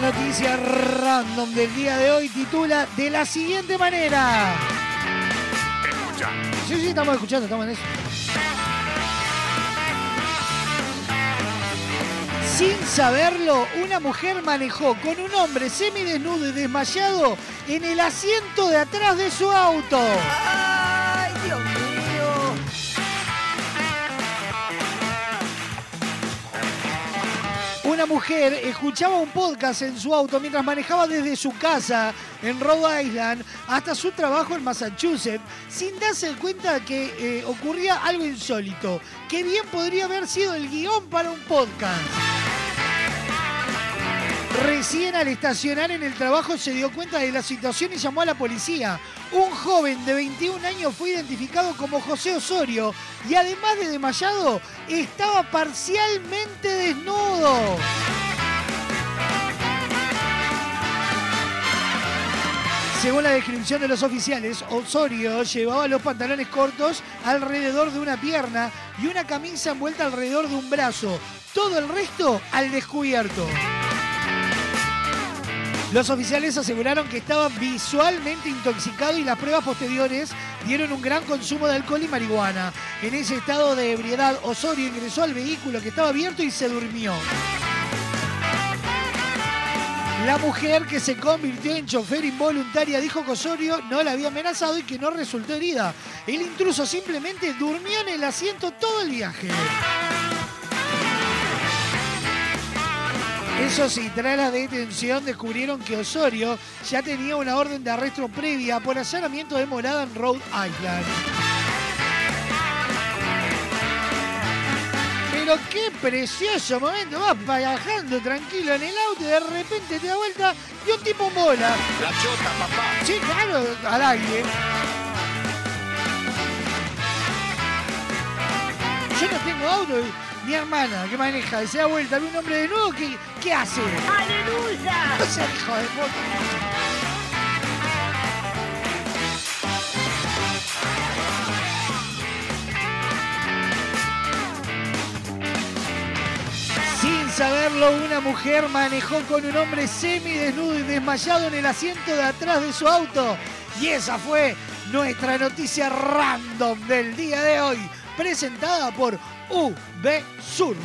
La noticia random del día de hoy titula de la siguiente manera. Sí, sí, estamos escuchando, estamos en eso. Sin saberlo, una mujer manejó con un hombre semidesnudo y desmayado en el asiento de atrás de su auto. Una mujer escuchaba un podcast en su auto mientras manejaba desde su casa en Rhode Island hasta su trabajo en Massachusetts sin darse cuenta que eh, ocurría algo insólito, que bien podría haber sido el guion para un podcast. Recién al estacionar en el trabajo se dio cuenta de la situación y llamó a la policía. Un joven de 21 años fue identificado como José Osorio y además de desmayado, estaba parcialmente desnudo. Según la descripción de los oficiales, Osorio llevaba los pantalones cortos alrededor de una pierna y una camisa envuelta alrededor de un brazo. Todo el resto al descubierto. Los oficiales aseguraron que estaba visualmente intoxicado y las pruebas posteriores dieron un gran consumo de alcohol y marihuana. En ese estado de ebriedad, Osorio ingresó al vehículo que estaba abierto y se durmió. La mujer que se convirtió en chofer involuntaria dijo que Osorio no la había amenazado y que no resultó herida. El intruso simplemente durmió en el asiento todo el viaje. Eso sí, tras la detención descubrieron que Osorio ya tenía una orden de arresto previa por allanamiento de morada en Rhode Island. Pero qué precioso momento, vas viajando tranquilo en el auto y de repente te da vuelta y un tipo en bola. La chota, papá. Sí, claro, al aire. Yo no tengo auto. y Mi hermana que maneja se da vuelta, ve un hombre de nuevo, ¿qué, qué hace? ¡Aleluya! No sea hijo de puta. Sin saberlo, una mujer manejó con un hombre semidesnudo y desmayado en el asiento de atrás de su auto. Y esa fue nuestra noticia random del día de hoy, presentada por UB Sur.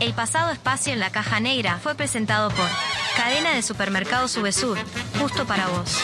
El pasado espacio en la caja negra fue presentado por Cadena de Supermercados Subesur, justo para vos.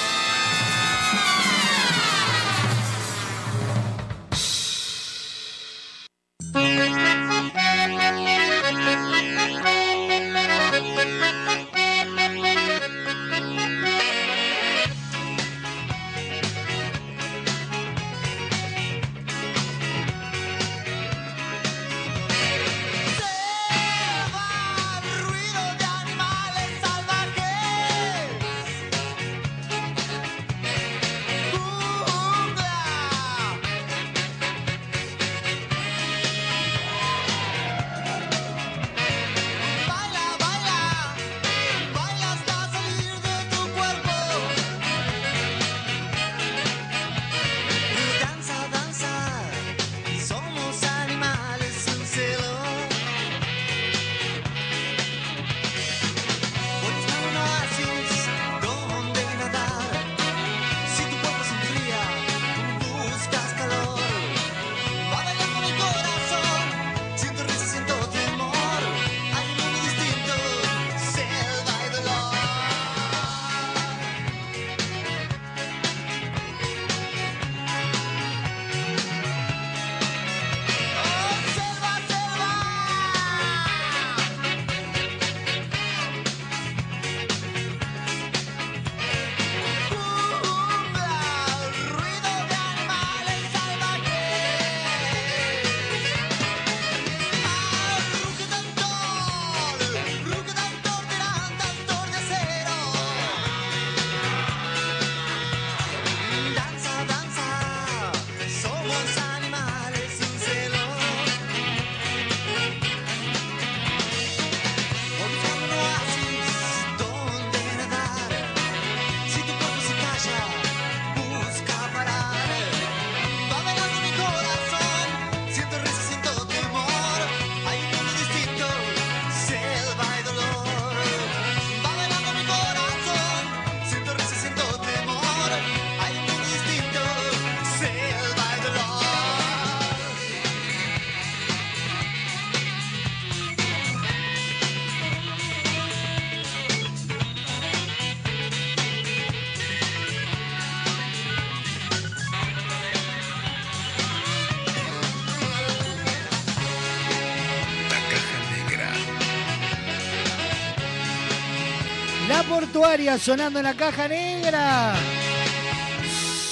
Portuaria sonando en la caja negra.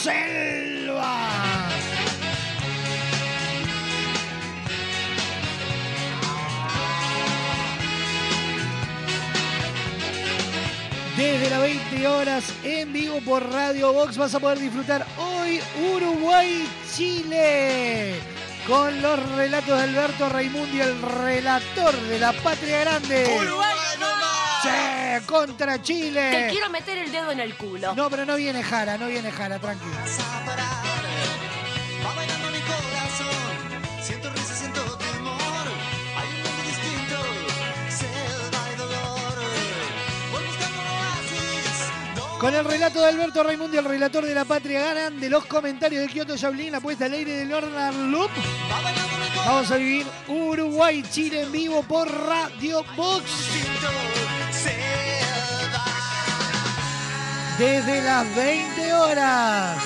Selva. Desde las 20 horas en vivo por Radio Box vas a poder disfrutar hoy Uruguay-Chile con los relatos de Alberto Raimundi, el relator de la Patria Grande. Uruguay Sí, contra Chile. Te quiero meter el dedo en el culo. No, pero no viene Jara, no viene Jara, tranquilo. Con el relato de Alberto Raimundi, el relator de la Patria Ganan, de los comentarios de Kyoto Jaulín, la puesta al aire de Lorna Loop. Vamos a vivir Uruguay-Chile en vivo por Radio Box. Desde las 20 horas.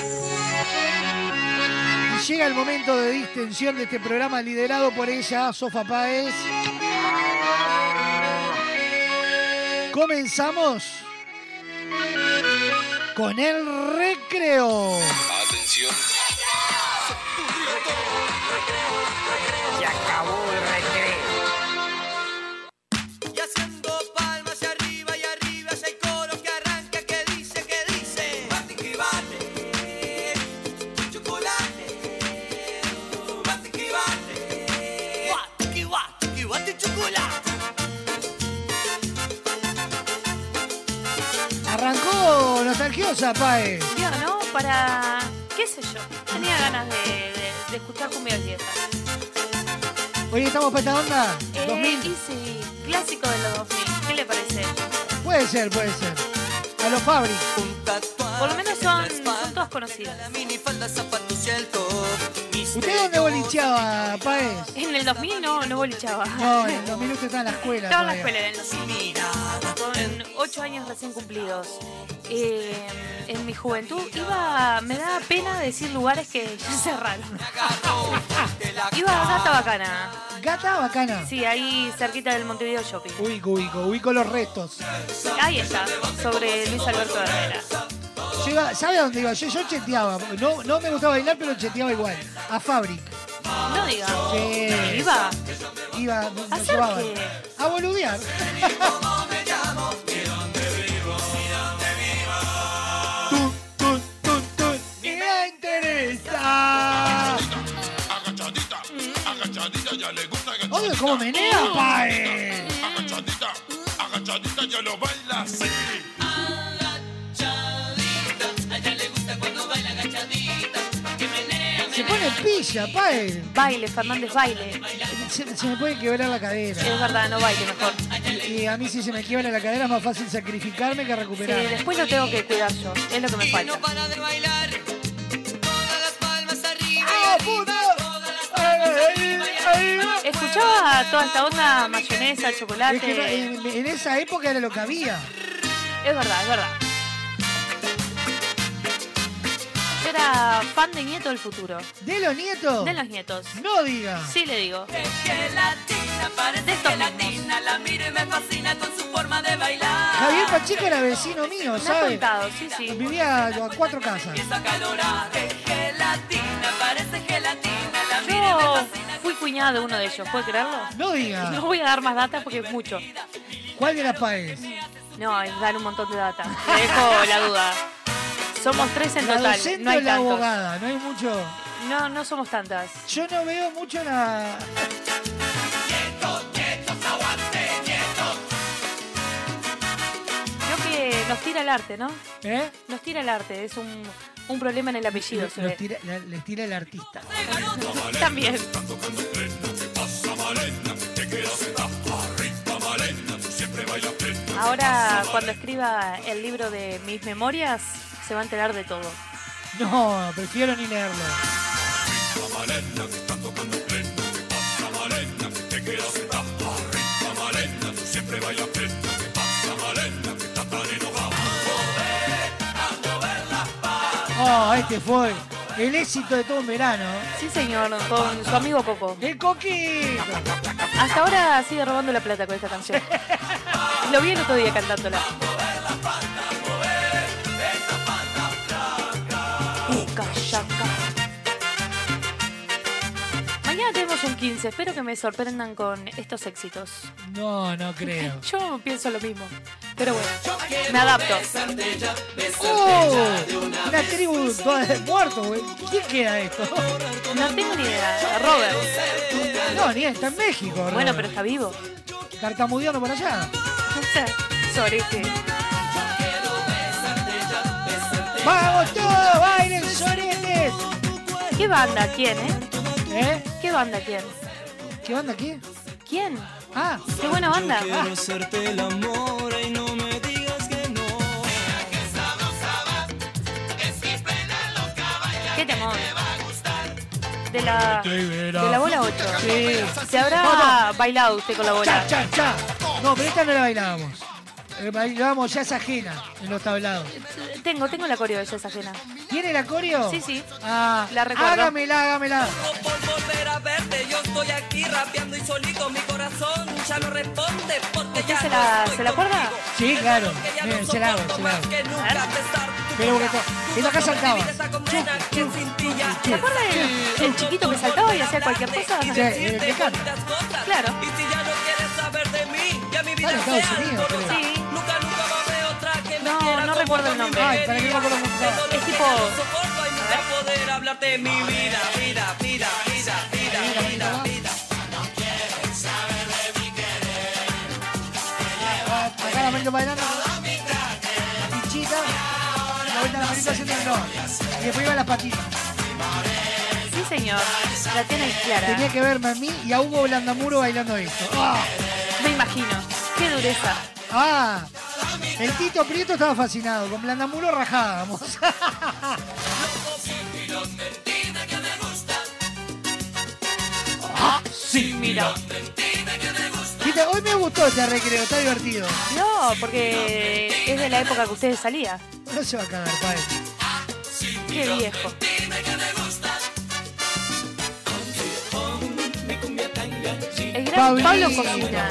Llega el momento de distensión de este programa liderado por ella, Sofa Páez. Comenzamos con el recreo. Atención. Nostalgiosa, Paez. Tío, ¿no? Para. ¿Qué sé yo? Tenía ganas de, de- de escuchar cumbias viejas. Hoy estamos para esta onda. Eh, 2000. Y sí, clásico de los 2000. ¿Qué le parece? Puede ser, puede ser. A los Fabri. Por lo menos son, son todas conocidas. ¿Usted dónde bolicheaba, Paez? En el 2000 no, no bolichaba. No, en el 2000 usted estaba en la escuela. Estaba en la escuela en el 2000. Con 8 años recién cumplidos. Eh, en mi juventud iba. Me daba pena decir lugares que ya cerraron. iba a Gata Bacana. ¿Gata Bacana? Sí, ahí cerquita del Montevideo Shopping. Ubico, ubico, ubico los restos. Ahí está, sobre Luis Alberto Herrera. Yo iba- ¿Sabe a dónde iba? Yo, yo cheteaba. No, no me gustaba bailar, pero cheteaba igual. A Fabric. No diga. Sí. Iba. Iba, ¿A nos hacer llevaban. qué? A boludear. Y me interesa. Agachadita ya le gusta agachadita. Oye, cómo menea, pae. Agachadita, agachadita ya lo baila así. Se pone pilla, pae. Baile, Fernández, baile. Se, se me puede quebrar la cadera. Es verdad, no baile mejor. Y a mí si se me quiebra la cadera es más fácil sacrificarme que Sí, recuperar. después lo tengo que cuidar yo. Es lo que me falta. Escuchaba toda esta onda, mayonesa, chocolate. Es que no- en, en esa época era lo que había. Es verdad, es verdad. Era fan de Nieto del Futuro. ¿De los nietos? De los nietos. No diga. Sí le digo. Parece gelatina, la miro y me fascina con su forma de bailar. Javier Pacheco era vecino mío, Me ha ¿sabes? contado, sí, sí. Vivía a cuatro casas. Yo fui cuñada de uno de ellos, ¿puede creerlo? No diga. No voy a dar más data porque es mucho. ¿Cuál de las paes? No, es dar un montón de data. Le dejo la duda. Somos tres en La total, docente no hay o la tantos. abogada, no hay mucho. No, no somos tantas. Yo no veo mucho la. Creo que nos tira el arte, ¿no? ¿Eh? Nos tira el arte, es un, un problema en el apellido. se Los ve. tira- la- les tira el artista. También. Ahora, cuando escriba el libro de mis memorias, se va a enterar de todo. No, prefiero ni leerlo. Oh, este fue el éxito de todo un verano. Sí, señor, con su amigo Coco. ¡El coquito! Hasta ahora sigue robando la plata con esta canción. Lo vi el otro día cantándola. 2015. Espero que me sorprendan con estos éxitos. No, no creo. Yo pienso lo mismo. Pero bueno, me adapto. ¡Oh! Una tribu toda de muertos, güey. ¿Quién queda esto? No tengo ni idea. Robert. No, ni está en México. Bueno, Robert. pero está vivo. Tartamudeando por allá. Sorete. ¡Vamos todos! ¡Bailen, soretes! ¿Qué banda? ¿Quién, eh? ¿Eh? ¿Qué banda? ¿Quién? ¿Qué banda quién? ¿Quién? Ah. Qué buena banda. Quiero hacerte el amor y no me digas que no. ¿Qué temor? De la, de la bola 8. Sí. Se habrá bailado usted con la bola. ¡Cha, cha, cha! No, pero esta no la bailábamos. Bailábamos ya es ajena en los tablados. Tengo, tengo la coreo de esa ajena. ¿Tiene la coreo? Sí, sí. Ah, La recuerdo. hágamela, hágamela. Por volver a verte, yo estoy aquí rapeando y solito mi corazón ya no responde porque ¿Usted ya se la, se la acuerda? Sí, claro. Que ya Miren, no se la hago, se la Pero porque saltaba. Ya ¿Se acuerda el, el chiquito que saltaba y hacía cualquier cosa? Sí, el. Claro. Y si ya no quieres saber de mí, ya mi vida Estados Unidos. Sí. Tú el nombre. Ay, para que no me acuerdo Es tipo- nunca poder hablarte de mi vida, vida, vida, vida, vida, vida, vida. Acá la manito bailando. Pichita. La vuelta a la manito haciendo el no. Y después iba las patitas. Sí, señor. La tiene clara. Tenía que verme a mí y a Hugo Blandamuro bailando esto. ¡Ah! Me imagino. Qué dureza. ¡Ah! El Tito Prieto estaba fascinado. Con Blandamuro rajábamos. ¡Ah! Sí, mira. Hoy me gustó este recreo, está divertido. No, porque es de la época que usted salía. No se va a cagar, padre. Qué viejo. El gran. Pablo Cocina.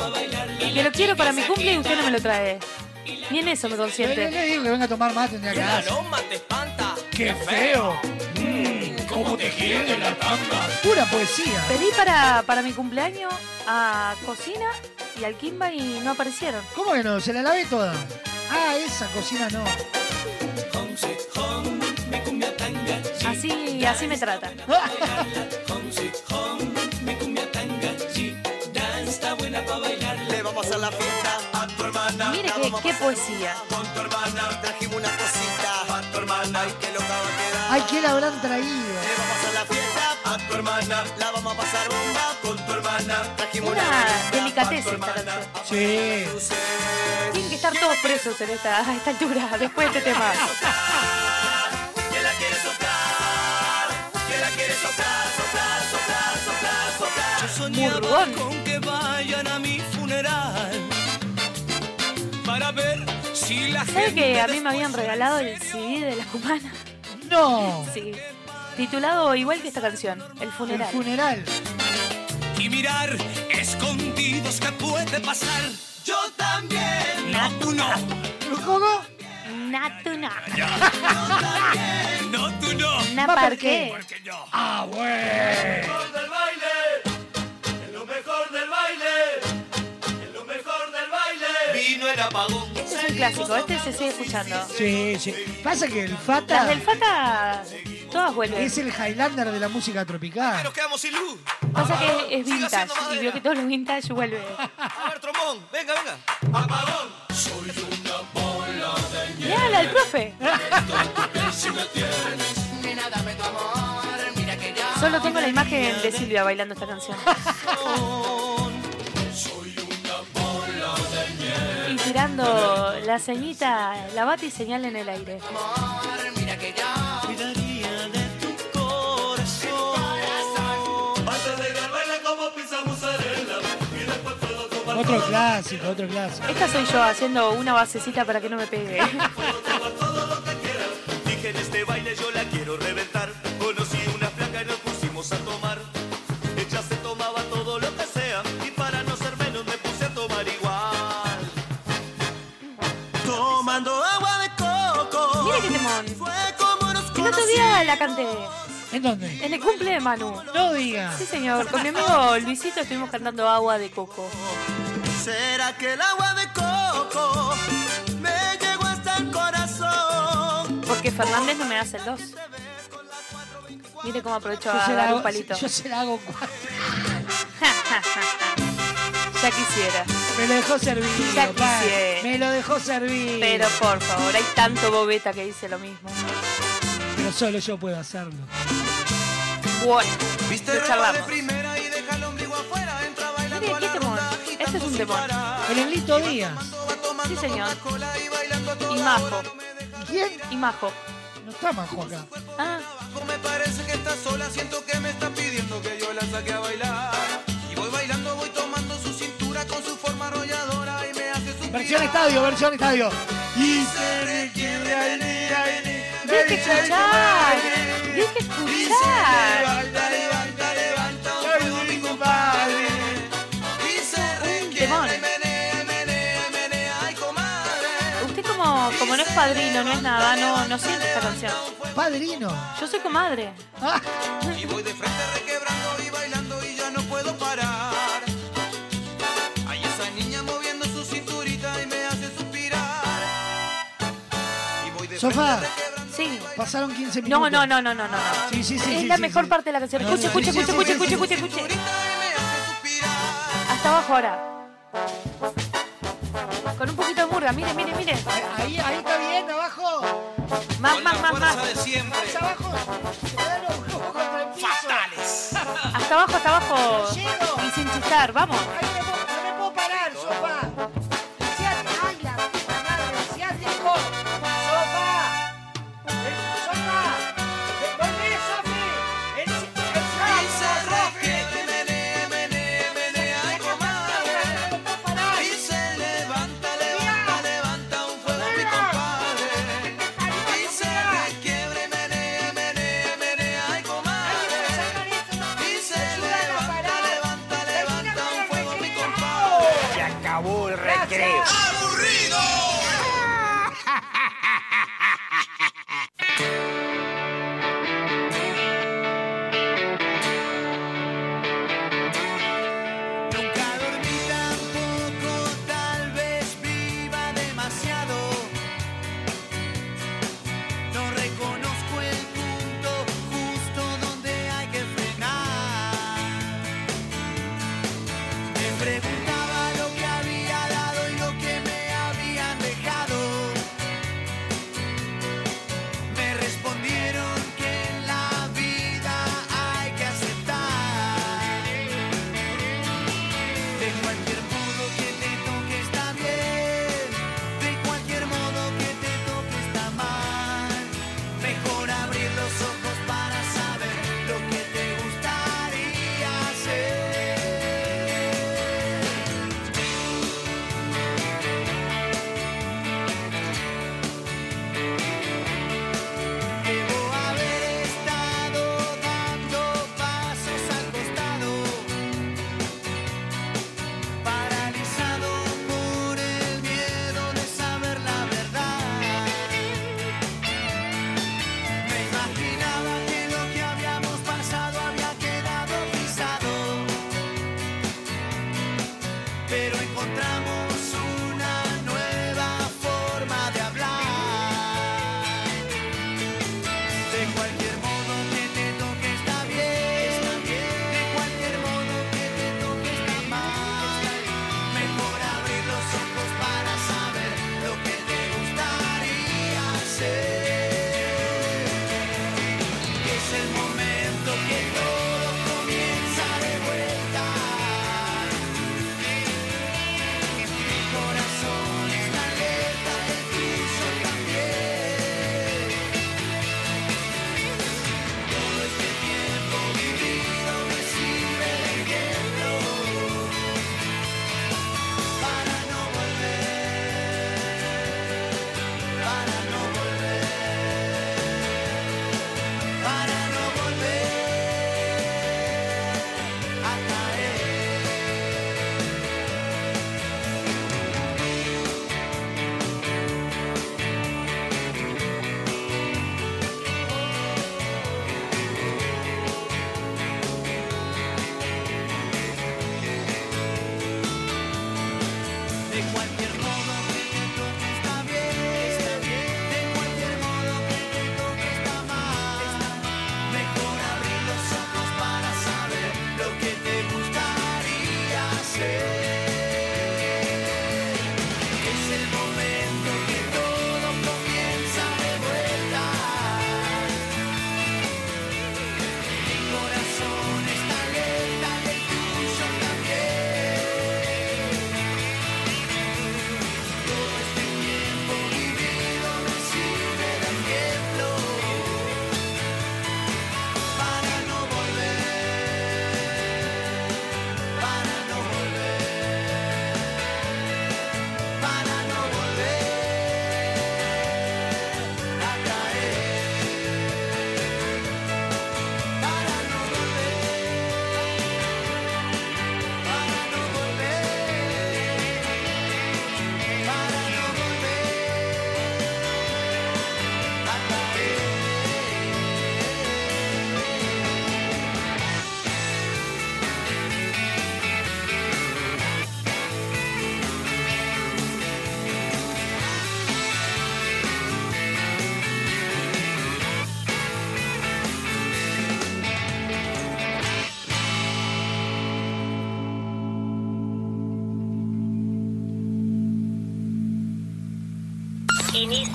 Que lo quiero para mi cumple y usted no me lo trae. Ni en eso me consiente. le digo que venga a tomar más, tendría que hacer. te espanta. ¡Qué feo! ¿Cómo te quiere la tanga? Pura poesía. Pedí para, para mi cumpleaños a Cocina y al Kimba y no aparecieron. ¿Cómo que no? Se la lavé toda. Ah, esa cocina no. Así, así me trata. qué, poesía. Con tu hermana trajimos una cosita. A tu hermana. Ay, qué loca va a quedar. Ay, ¿qué la habrán traído? Le vamos a la fiesta a tu hermana. La vamos a pasar bomba con tu hermana. Trajimos una, Una bebida delicatez pa' tu esta hermana. canción. Sí. Tienen que estar todos presos en esta, a esta altura, después de este tema. Que la quiere soplar. Que la quiere soplar, soplar, soplar, soplar, soplar. Yo soñaba Murgón. con que vayan a mi si la ¿Sabe gente que a mí me habían regalado el CD de la cubana? No. Sí. Titulado igual que esta canción, El El funeral. funeral. y mirar escondidos que puede pasar. Yo también. No, tú no. ¿Cómo? Natuna. No, tú no. Na ¿Va por par qué? qué? Ah, bueno. del baile. En lo mejor del baile. En lo mejor del baile. Vino el apagón. Clásico, este se sigue escuchando. Sí, sí. Pasa que el Las Fata del Fata, todas vuelven. es el Highlander de la música tropical. Nos quedamos sin luz. Pasa que es vintage y vio que todo lo vintage vuelve. A ver, trombón. Venga, venga. Apagón. Soy una bola de Mirá la del profe. Solo tengo la imagen de Silvia bailando esta canción. Y tirando la ceñita, la bate y señal en el aire. Otro clásico, otro clásico. Esta soy yo haciendo una basecita para que no me pegue. El otro día la canté. ¿En dónde? En el cumple de Manu. No diga. Sí, señor. Con mi amigo Luisito estuvimos cantando agua de coco. ¿Será que el agua de coco me llegó hasta el corazón? Porque Fernández no me hace el 2. Mire cómo aprovecho Yo a dar hago, un palito. yo se la hago cuatro. ya quisiera. Me lo dejó servir. Ya quisiera. Me lo dejó servir. Pero por favor, hay tanto bobeta que dice lo mismo. Pero solo yo puedo hacerlo. Bueno, Viste lo charlamos. primera y deja el ombligo afuera, entra bailando Mire, a qué ronda, Este es un sin temón. parar. El Lito Díaz. Sí, señor. Y Majo. ¿Quién? Y Majo. No está Majo acá. Ah, abajo, Me parece que está sola, siento que me está pidiendo que yo la saque a bailar. Y voy bailando, voy tomando su cintura con su forma arrolladora y me hace suspirar. Versión estadio, versión estadio. Y se requiebra el día y Tienes que escuchar. Tienes que escuchar. Un. Usted como, como no es padrino, no es nada, no, no siente esta canción. Padrino. Yo soy comadre. Ah, Y voy de frente requebrando y bailando y ya no puedo parar. Hay esa niña moviendo su cinturita y me hace suspirar. Y voy de Sofá. frente requebrando Sí. Pasaron 15 No, minutos. no, no, no, no, no. no. Sí, sí, sí. Es sí, la sí, mejor sí. parte de la canción. Escuche, escuche, escuche, escuche, escuche, escuche, escuche. Hasta abajo ahora. Con un poquito de murga, mire, mire, mire. Ahí, ahí está bien, abajo. Más, más, más, más. de siempre. Más abajo. Fatales. Hasta abajo, hasta abajo. Y sin chistar, vamos. Ahí me puedo- no me puedo parar, sofá.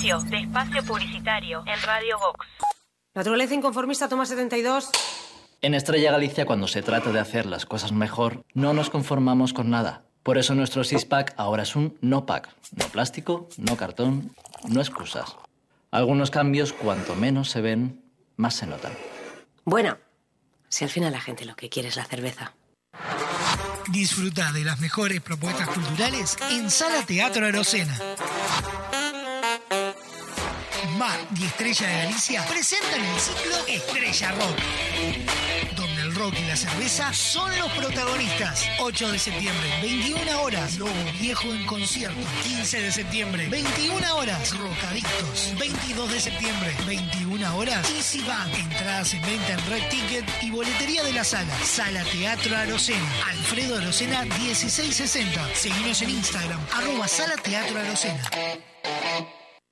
Inicio de espacio publicitario en Radio Vox. Naturaleza inconformista, toma 72. En Estrella Galicia, cuando se trata de hacer las cosas mejor, no nos conformamos con nada. Por eso nuestro six-pack ahora es un no-pack. No plástico, no cartón, no excusas. Algunos cambios, cuanto menos se ven, más se notan. Bueno, si al final la gente lo que quiere es la cerveza. Disfruta de las mejores propuestas culturales en Sala Teatro Arocena. Y Estrella de Galicia presentan el ciclo Estrella Rock, donde el rock y la cerveza son los protagonistas. 8 de septiembre, 21 horas, Lobo Viejo en concierto. 15 de septiembre, 21 horas, Rocadictos. 22 de septiembre, 21 horas, Easy Band. Entradas en venta en Red Ticket y boletería de la sala. Sala Teatro Arocena. Alfredo Arocena 1660. Seguimos en Instagram, arroba Sala Teatro Arocena.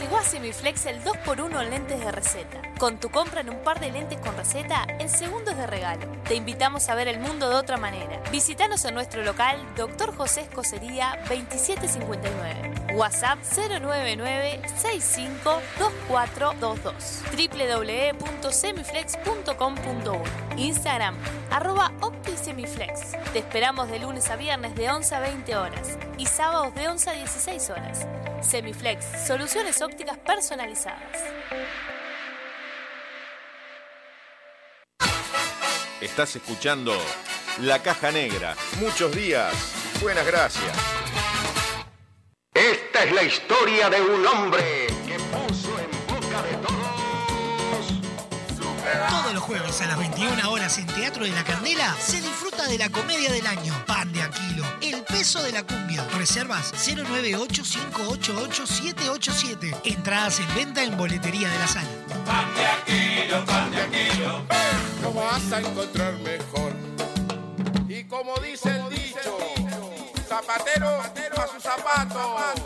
Llegó a Semiflex el 2x1 en lentes de receta. Con tu compra en un par de lentes con receta, en segundos de regalo. Te invitamos a ver el mundo de otra manera. Visítanos en nuestro local, Dr. José Escocería 2759. WhatsApp 099-652422. www.semiflex.com.1 Instagram, arroba OptiSemiflex. Te esperamos de lunes a viernes de 11 a 20 horas y sábados de 11 a 16 horas. Semiflex, soluciones ópticas personalizadas. Estás escuchando La Caja Negra. Muchos días. Buenas gracias. Esta es la historia de un hombre que puso en boca de todos. Todos los jueves a las 21 horas en Teatro de la Candela se disfruta de la comedia del año. Pan de Aquilo, el peso de la cumbia. Reservas 098-588-787. Entradas en venta en boletería de la sala. Pan de Aquilo, pan de Aquilo. No vas a encontrar mejor. Y como dice el dicho, zapatero a su zapato.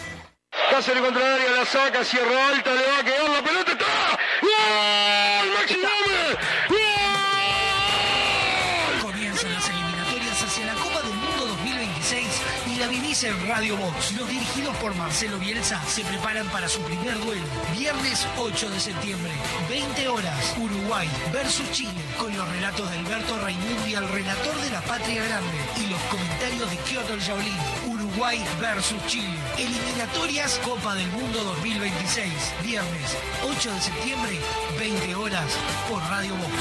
Cáceres contra el área, la saca, cierra alta, le va a quedar la pelota, ¡está! ¡Gol! ¡Maxi Gómez! Comienzan las eliminatorias hacia la Copa del Mundo 2026 y la vivís en Radio Box. Los dirigidos por Marcelo Bielsa se preparan para su primer duelo. Viernes 8 de septiembre, 20 horas, Uruguay versus Chile, con los relatos de Alberto Raimundi al relator de la Patria Grande y los comentarios de Kyoto el Jaulín. Uruguay versus Chile. Eliminatorias Copa del Mundo 2026. Viernes 8 de septiembre, 20 horas, por Radio Box.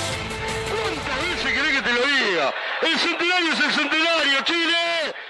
¿Cuántas veces querés que te lo diga? ¡El centenario es el centenario, Chile!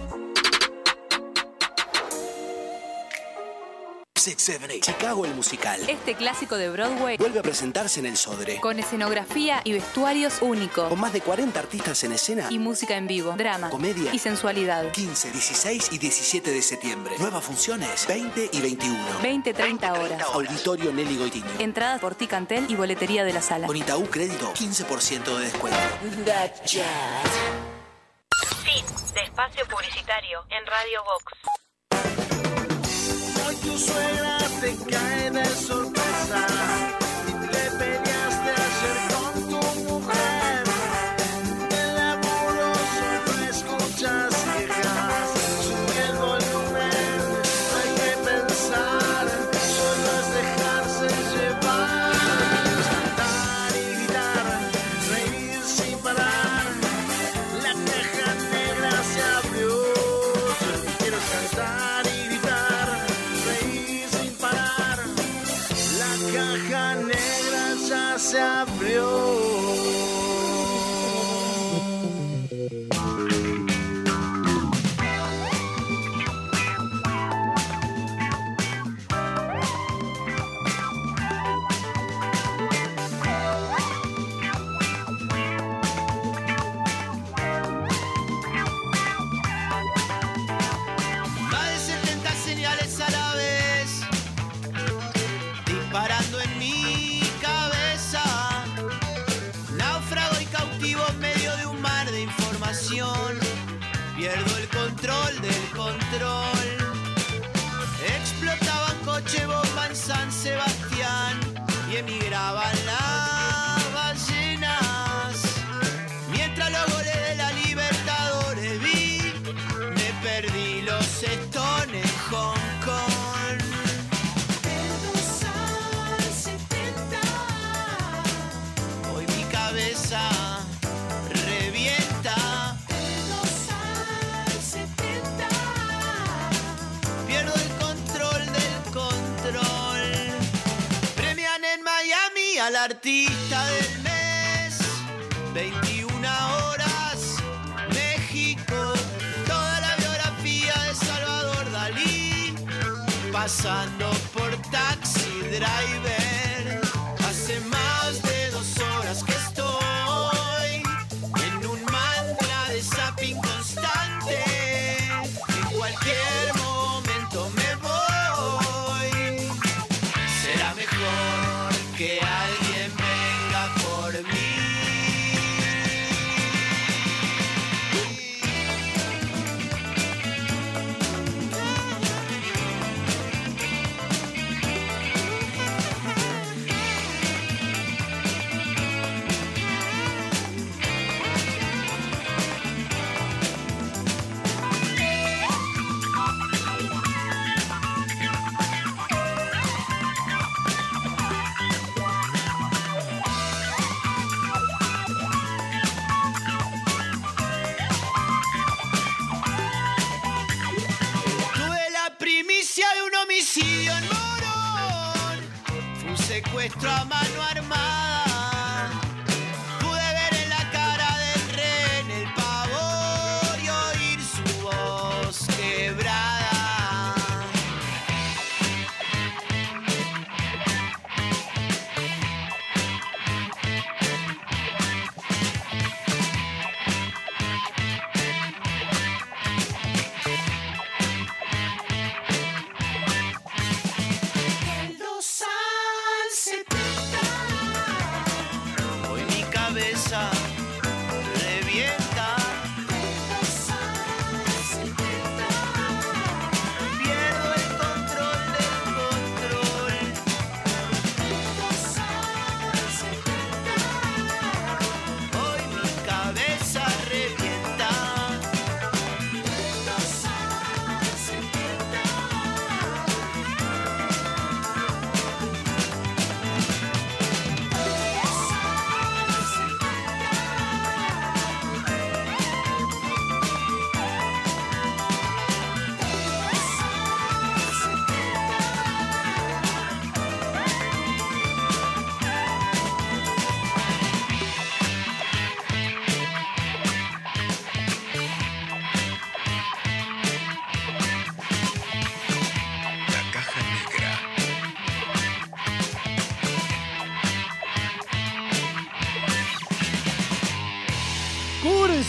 Six, seven, eight. Chicago el musical. Este clásico de Broadway, Vuelve a presentarse en el Sodre. con escenografía y vestuarios únicos, Con más de 40 artistas en escena. y música en vivo, drama Comedia. y sensualidad. 15, 16 y 17 de septiembre. Nuevas funciones, 20 y 21. 20-30 horas. Auditorio Nelly Goitiño. Entradas por Ticantel y boletería de la sala. Con Itaú Crédito, 15% de descuento. Fin de espacio publicitario en Radio Vox. I know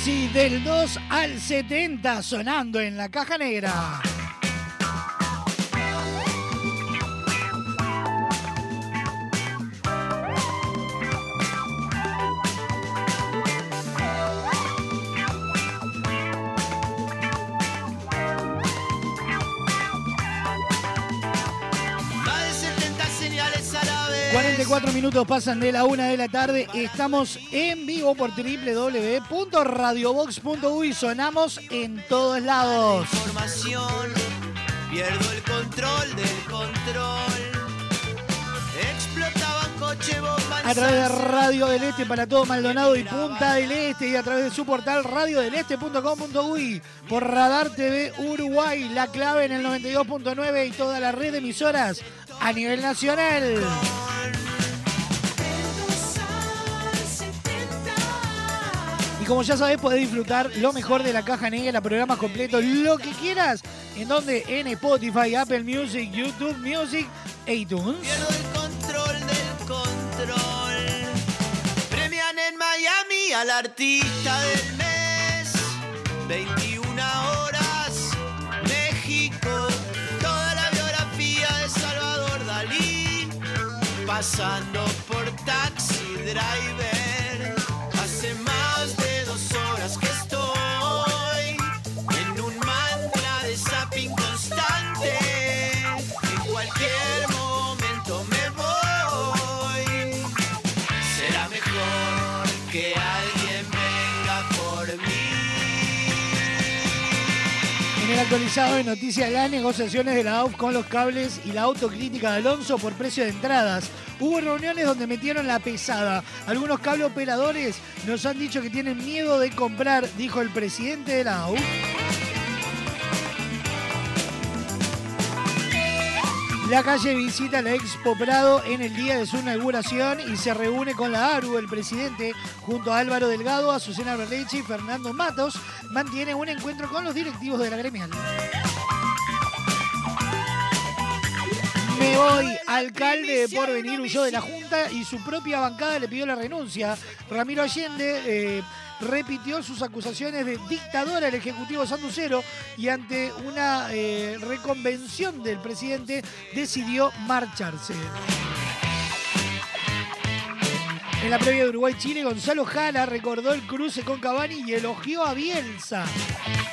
Casi del 2 al 70 sonando en la caja negra. 24 minutos pasan de la una de la tarde. Estamos en vivo por www.radiobox.uy. Sonamos en todos lados. Información, pierdo el control del control. Explotaban coche. A través de Radio del Este para todo Maldonado y Punta del Este. Y a través de su portal radiodeleste.com.uy. Por Radar TV Uruguay. La clave en el 92.9 y toda la red de emisoras a nivel nacional. Como ya sabés, podés disfrutar lo mejor de la caja negra, programas completos, lo que quieras. ¿En donde En Spotify, Apple Music, YouTube Music iTunes. Pierdo el control del control. Premian en Miami al artista del mes. 21 horas, México. Toda la biografía de Salvador Dalí. Pasando por taxi driver. Actualizado de Noticias las negociaciones de la AUF con los cables y la autocrítica de Alonso por precio de entradas. Hubo reuniones donde metieron la pesada. Algunos cable operadores nos han dicho que tienen miedo de comprar, dijo el presidente de la AUF. La calle visita la Expo Prado en el día de su inauguración y se reúne con la ARU. El presidente, junto a Álvaro Delgado, Azucena Berleche y Fernando Matos, mantiene un encuentro con los directivos de la gremial. Me voy, alcalde de Porvenir huyó de la Junta y su propia bancada le pidió la renuncia. Ramiro Allende eh, repitió sus acusaciones de dictador al Ejecutivo Sanducero y ante una eh, reconvención del presidente decidió marcharse. En la previa de Uruguay-Chile, Gonzalo Jara recordó el cruce con Cavani y elogió a Bielsa.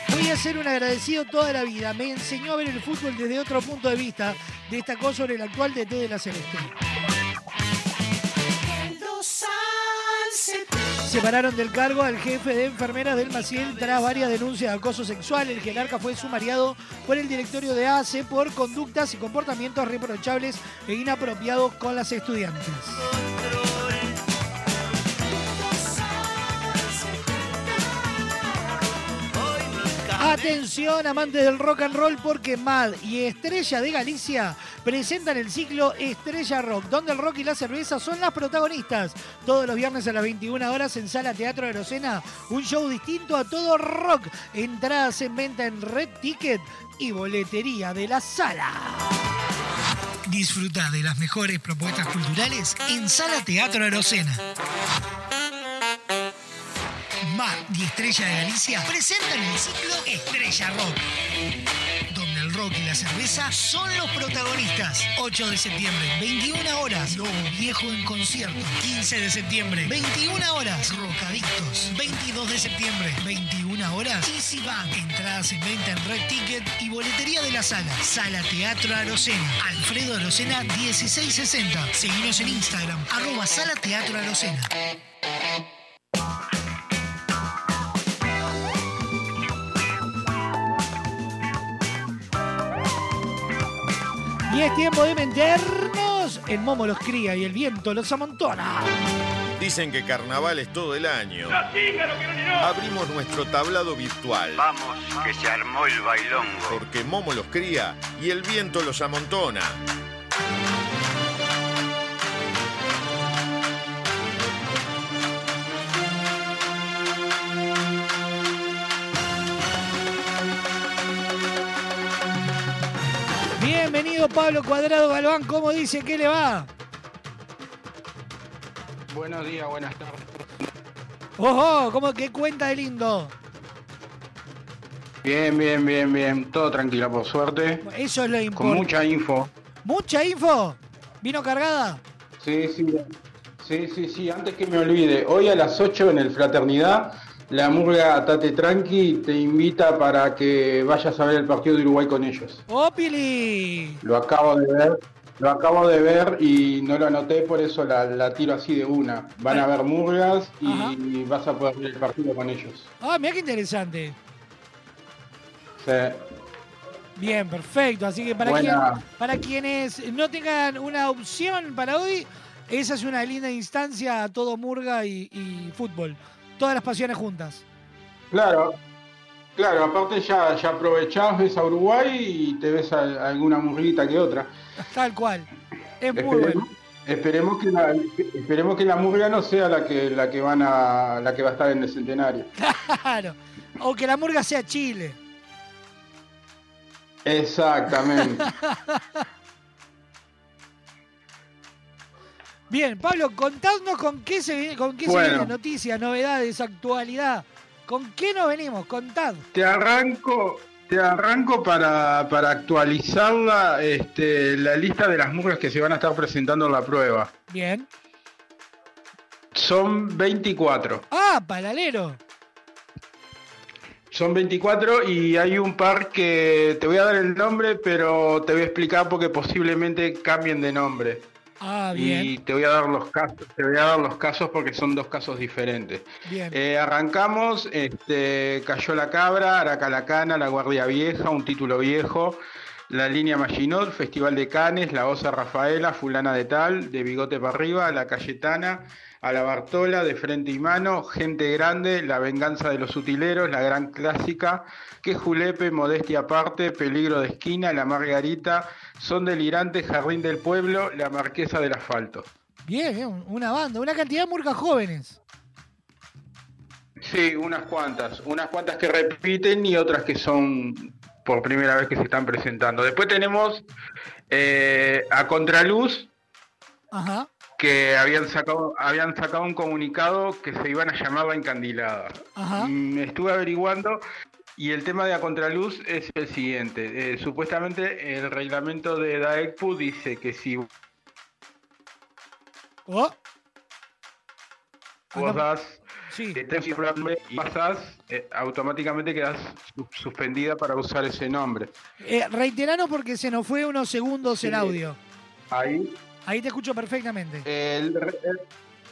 Voy a ser un agradecido toda la vida. Me enseñó a ver el fútbol desde otro punto de vista. Destacó sobre el actual DT de la Celeste. Separaron del cargo al jefe de enfermeras del Maciel tras varias denuncias de acoso sexual. El jerarca fue sumariado por el directorio de ACE por conductas y comportamientos reprochables e inapropiados con las estudiantes. Atención, amantes del rock and roll, porque Mad y Estrella de Galicia presentan el ciclo Estrella Rock, donde el rock y la cerveza son las protagonistas. Todos los viernes a las 21 horas en Sala Teatro de Arocena, un show distinto a todo rock. Entradas en venta en Red Ticket y boletería de la sala. Disfruta de las mejores propuestas culturales en Sala Teatro Arocena. Mar y Estrella de Galicia presentan el ciclo Estrella Rock, donde el rock y la cerveza son los protagonistas. 8 de septiembre, 21 horas, Lobo Viejo en concierto. 15 de septiembre, 21 horas, Rocadictos. 22 de septiembre, 21 horas, Easy Band. Entradas en venta en Red Ticket y boletería de la sala. Sala Teatro Arocena. Alfredo Arocena 1660. Seguinos en Instagram, arroba Sala Teatro Arocena. Y es tiempo de meternos. El momo los cría y el viento los amontona. Dicen que carnaval es todo el año. Abrimos nuestro tablado virtual. Vamos, que se armó el bailongo. Porque Momo los cría y el viento los amontona. Pablo Cuadrado Galván, ¿cómo dice? ¿Qué le va? Buenos días, buenas tardes. Ojo, ¿cómo que cuenta de lindo? Bien, bien, bien, bien. Todo tranquilo, por suerte. Eso es lo Con importante. mucha info. ¿Mucha info? ¿Vino cargada? Sí, sí. Sí, sí, sí. Antes que me olvide, hoy a las 8 en el Fraternidad, la murga Tate Tranqui te invita para que vayas a ver el partido de Uruguay con ellos. ¡Opili! Lo acabo de ver. Lo acabo de ver y no lo anoté, por eso la, la tiro así de una. Van a ver murgas y vas a poder ver el partido con ellos. Ah, mira qué interesante. Sí. Bien, perfecto. Así que para, quien- para quienes no tengan una opción para hoy, esa es una linda instancia a todo murga y, y fútbol. Todas las pasiones juntas. Claro, claro, aparte ya, ya aprovechás, ves a Uruguay y te ves a, a alguna murguita que otra. Tal cual. Es muy Esperemos, bueno. Esperemos que la, esperemos que la murga no sea la que la que van a la que va a estar en el centenario. Claro. O que la murga sea Chile. Exactamente. Bien, Pablo, contadnos con qué se viene, con qué se Bueno. viene noticias, novedades, actualidad. ¿Con qué nos venimos? Contad. Te arranco, te arranco para, para actualizarla este, la lista de las murgas que se van a estar presentando en la prueba. Bien. Son 24. Ah, palalero. Son 24 y hay un par que te voy a dar el nombre, pero te voy a explicar porque posiblemente cambien de nombre. Ah, Y te voy a dar los casos, te voy a dar los casos porque son dos casos diferentes. Bien. Eh, arrancamos, este, cayó la cabra, Aracalacana, la Guardia Vieja, un título viejo, la línea Maginot, Festival de Canes, la Osa Rafaela, Fulana de Tal, de Bigote para arriba, la Cayetana, a la Bartola, de Frente y Mano, Gente Grande, La Venganza de los Utileros, la Gran Clásica, Que Julepe, Modestia Aparte, Peligro de Esquina, La Margarita, Son Delirantes, Jardín del Pueblo, La Marquesa del Asfalto. Bien, bien, una banda, una cantidad de murgas jóvenes. Sí, unas cuantas, unas cuantas que repiten y otras que son por primera vez que se están presentando. Después tenemos eh, a Contraluz, Ajá. Que habían sacado, habían sacado un comunicado que se iban a llamar la encandilada. Ajá. Mm, Estuve averiguando y el tema de a contraluz es el siguiente. Eh, supuestamente el reglamento de DAECPU dice que si Oh, vos das sí. y pasás, eh, automáticamente quedas su- suspendida para usar ese nombre. Eh, reiteranos porque se nos fue unos segundos el audio. Ahí Ahí te escucho perfectamente. El, re-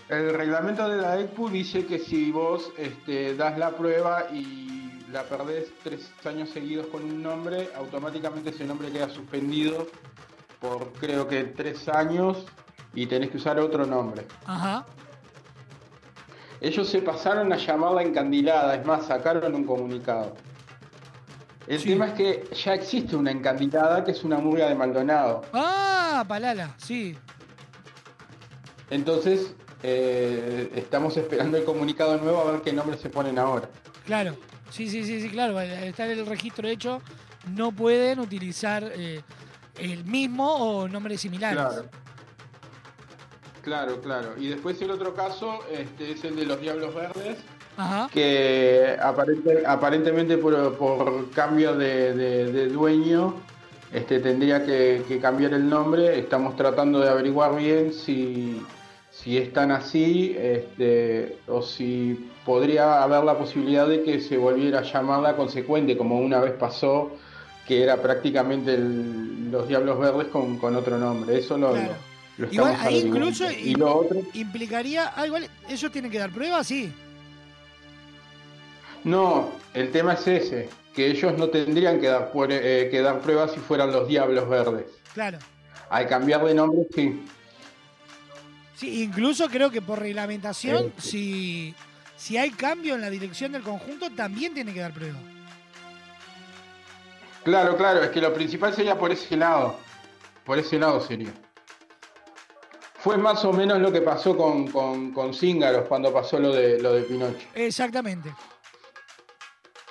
el- el reglamento de la ECPU dice que si vos este, das la prueba y la perdés tres años seguidos con un nombre, automáticamente ese nombre queda suspendido por creo que tres años y tenés que usar otro nombre. Ajá. Ellos se pasaron a llamarla encandilada, es más, sacaron un comunicado. El tema es que ya existe una encandilada que es una murga de Maldonado. Ah, palala, sí. Entonces, eh, estamos esperando el comunicado nuevo a ver qué nombre se ponen ahora. Claro. Sí, sí, sí, sí, claro. Al estar el registro hecho, no pueden utilizar eh, el mismo o nombres similares. Claro. Claro, claro. Y después el otro caso este, es el de los Diablos Verdes, Ajá. que aparente- aparentemente por, por cambio de, de- de dueño este, tendría que, que cambiar el nombre. Estamos tratando de averiguar bien si, si es tan así este, o si podría haber la posibilidad de que se volviera a llamar la consecuente, como una vez pasó, que era prácticamente el- los Diablos Verdes con, con otro nombre. Eso lo, Claro. Igual ahí incluso Y lo otro, implicaría. Ah, igual, ellos tienen que dar pruebas, sí. no, el tema es ese, que ellos no tendrían que dar, eh, que dar pruebas si fueran los Diablos Verdes. Claro. Al cambiar de nombre, sí. Sí, incluso creo que por reglamentación, Eh, si, si hay cambio en la dirección del conjunto, también tiene que dar prueba. Claro, claro, es que lo principal sería por ese lado. Por ese lado sería. Fue más o menos lo que pasó con, con, con Cíngaros cuando pasó lo de, lo de Pinocho. Exactamente.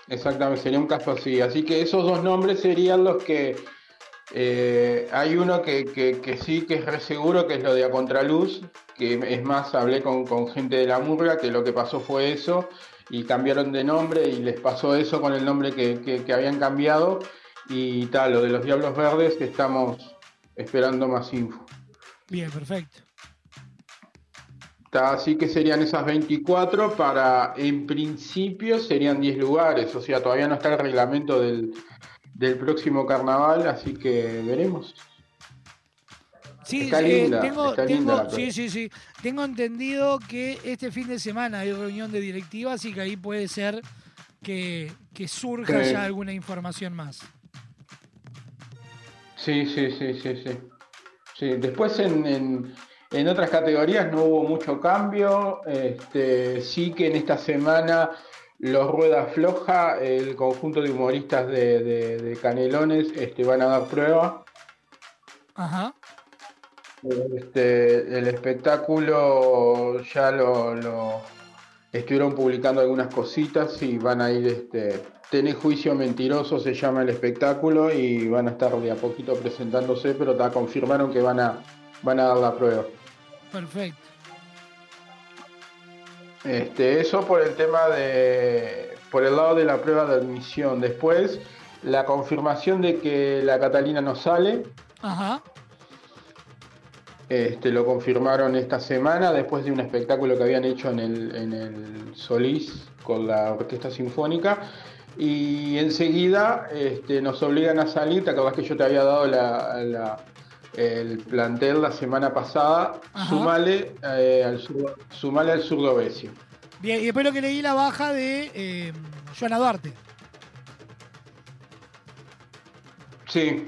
Exactamente, sería un caso así. Así que esos dos nombres serían los que... eh, hay uno que, que- que sí, que es re seguro, que es lo de A Contraluz, que es más, hablé con, con gente de la murga, que lo que pasó fue eso, y cambiaron de nombre y les pasó eso con el nombre que, que- que habían cambiado, y tal, lo de los Diablos Verdes, estamos esperando más info. Bien, perfecto. Así que serían esas 24 para, en principio, serían 10 lugares. O sea, todavía no está el reglamento del, del próximo carnaval, así que veremos. Sí, Está eh, linda, tengo, está tengo- linda la sí, sí, sí. Tengo entendido que este fin de semana hay reunión de directivas y que ahí puede ser que, que surja Sí. ya alguna información más. Sí, sí, sí, sí, sí. Sí, después en, en- en otras categorías no hubo mucho cambio. Este, sí que en esta semana los Rueda Floja, el conjunto de humoristas de, de- de Canelones, este, van a dar prueba. Ajá. Este, el espectáculo ya lo, lo estuvieron publicando algunas cositas y van a ir, este, Tenés juicio mentiroso se llama el espectáculo y van a estar de a poquito presentándose, pero te confirmaron que van a, van a dar la prueba. Perfecto. Este, eso por el tema de, por el lado de la prueba de admisión. Después, la confirmación de que la Catalina no sale. Ajá. Este, lo confirmaron esta semana después de un espectáculo que habían hecho en el, en el Solís con la Orquesta Sinfónica. Y enseguida este, nos obligan a salir. ¿Te acordás que yo te había dado la- la- el plantel la semana pasada? Ajá. Sumale, eh, al sur, sumale al zurdo Besio. Bien, y después lo que leí la baja de eh, Joana Duarte. Sí,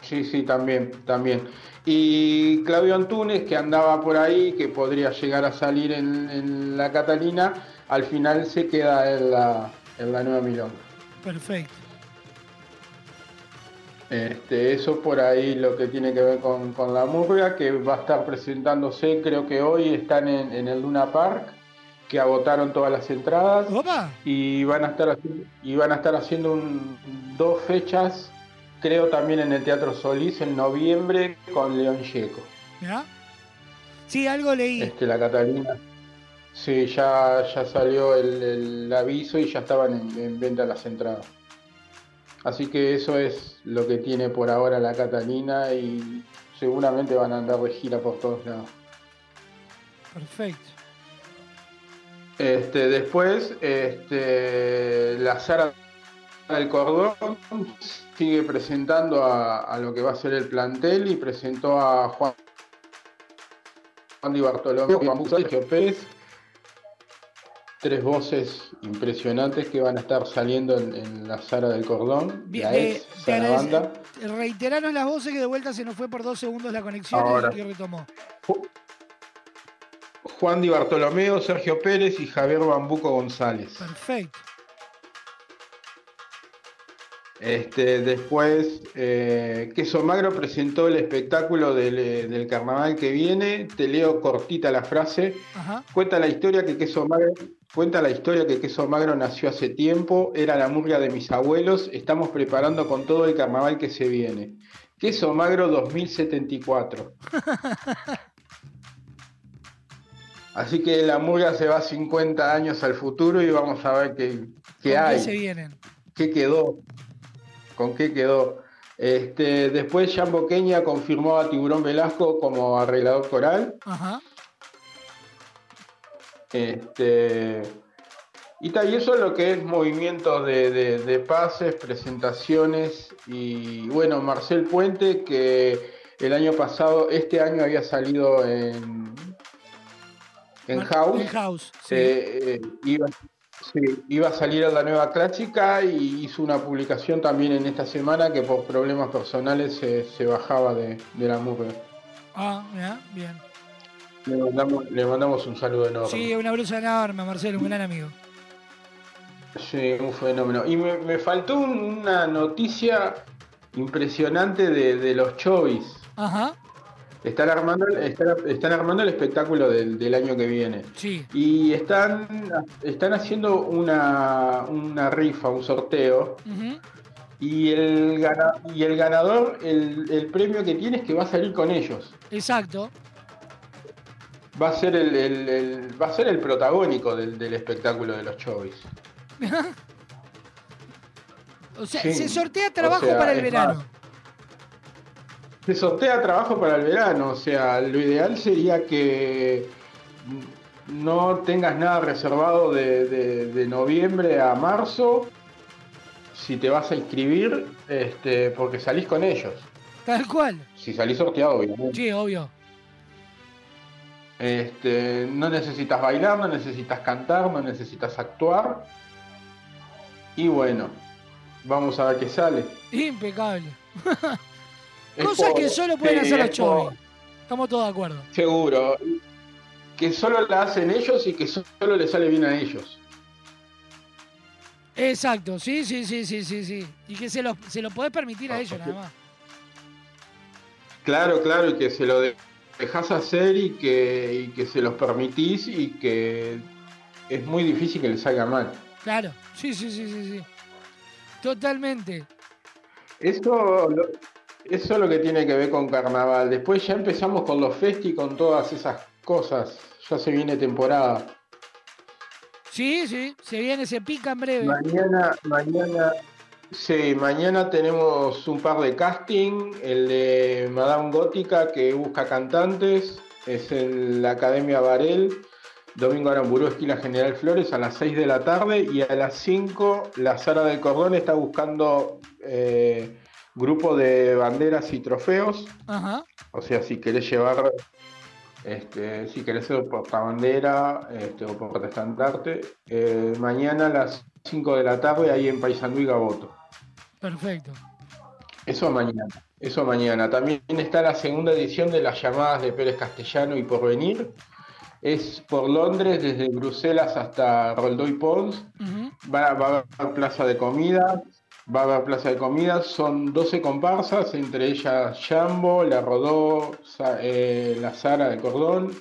sí, sí, también, también. Y Claudio Antunes, que andaba por ahí, que podría llegar a salir en, en la Catalina, al final se queda en la, en la Nueva Milonga. Perfecto. Este, eso por ahí lo que tiene que ver con, con la murga, que va a estar presentándose, creo que hoy están en, en el Luna Park, que agotaron todas las entradas. Y van a estar y van a estar haciendo un- dos fechas, creo también en el Teatro Solís en noviembre con León Checo. ¿Ya? Sí, algo leí. Este, la Catalina. Sí, ya, ya salió el, el aviso y ya estaban en, en venta las entradas. Así que eso es lo que tiene por ahora la Catalina y seguramente van a andar de gira por todos lados. Perfecto. Este, después, este, la Sara del Cordón sigue presentando a, a lo que va a ser el plantel y presentó a Juan, Juan Di Bartolomé, Juan Sergio Pérez, tres voces impresionantes que van a estar saliendo en, en la Sara del Cordón, Bien, la eh, ex te agradece- Sarabanda. Reiteraron las voces que de vuelta se nos fue por dos segundos la conexión y- Ahora. y retomó. Juan Di Bartolomeo, Sergio Pérez y Javier Bambuco González. Perfecto. Este, después, eh, Queso Magro presentó el espectáculo del, eh, del carnaval que viene. Te leo cortita la frase. Ajá. Cuenta la historia que Queso Magro, cuenta la historia que Queso Magro nació hace tiempo, era la murga de mis abuelos. Estamos preparando con todo el carnaval que se viene. Queso Magro 2074. Así que la murga se va 50 años al futuro y vamos a ver qué, qué ¿Con hay. qué se vienen? ¿Qué quedó? ¿Con qué quedó? Este, después Jan Boqueña confirmó a Tiburón Velasco como arreglador coral. Ajá. Este, y, tal, y eso es lo que es movimiento de, de- de pases, presentaciones. Y bueno, Marcel Puente, que el año pasado, este año había salido en, en Mar- House. en House, sí. Eh, eh, iba, sí, iba a salir a la nueva clásica y hizo una publicación también en esta semana que por problemas personales se, se bajaba de, de la murga. Ah, ya, bien. Le mandamos, le mandamos un saludo enorme. Sí, una brusa enorme, Marcelo, un gran amigo. Sí, un fenómeno. Y me, me faltó un- una noticia impresionante de, de los Chovis. Ajá. Están armando, el- están, están armando el espectáculo del, del año que viene. Sí. Y están, están haciendo una, una rifa, un sorteo. Ujú. Y el, y el ganador, el, el premio que tiene es que va a salir con ellos. Exacto. Va a ser el, el- el- va a ser el protagónico del, del espectáculo de los Chovis. o sea, Sí. se sortea trabajo O sea, para el verano. más, Se sortea trabajo para el verano, o sea, lo ideal sería que no tengas nada reservado de, de- de noviembre a marzo si te vas a inscribir, este, porque salís con ellos. Tal cual. Si salís sorteado, obviamente. Sí, obvio. Este, no necesitas bailar, no necesitas cantar, no necesitas actuar. Y bueno, vamos a ver qué sale. Impecable. Cosas por- que solo pueden sí, hacer los chovis. Estamos todos de acuerdo. Seguro. Que solo la hacen ellos y que solo le sale bien a ellos. Exacto, sí, sí, sí, sí, sí, sí. Y que se lo, se lo podés permitir a ellos nada más. Claro, claro, y que se lo de- dejas hacer y que, y que se los permitís y que es muy difícil que les salga mal. Claro, sí, sí, sí, sí, sí. Totalmente. Eso, lo- eso es lo que tiene que ver con carnaval. Después ya empezamos con los festi, con todas esas cosas. Ya se viene temporada. Sí, sí, se viene, se pica en breve. Mañana, mañana, sí, mañana tenemos un par de casting. El de Madame Gótica que busca cantantes. Es en la Academia Varel. Domingo Aramburu, esquina General Flores, a las 6 de la tarde. Y a las 5, la Sara del Cordón está buscando eh, grupo de banderas y trofeos. Ajá. O sea, si querés llevar, este, si querés ser portabandera este, o portaestandarte, eh, mañana a las 5 de la tarde ahí en Paysandú y Gaboto. Perfecto. Eso mañana. Eso mañana. También está la segunda edición de las llamadas de Pérez Castellano y Porvenir. Es por Londres, desde Bruselas hasta Roldoy Pons. Va, va a haber plaza de comida. Va a haber plaza de comida. Son 12 comparsas, entre ellas Jambo, La Rodó, Sa- eh, La Sara de Cordón.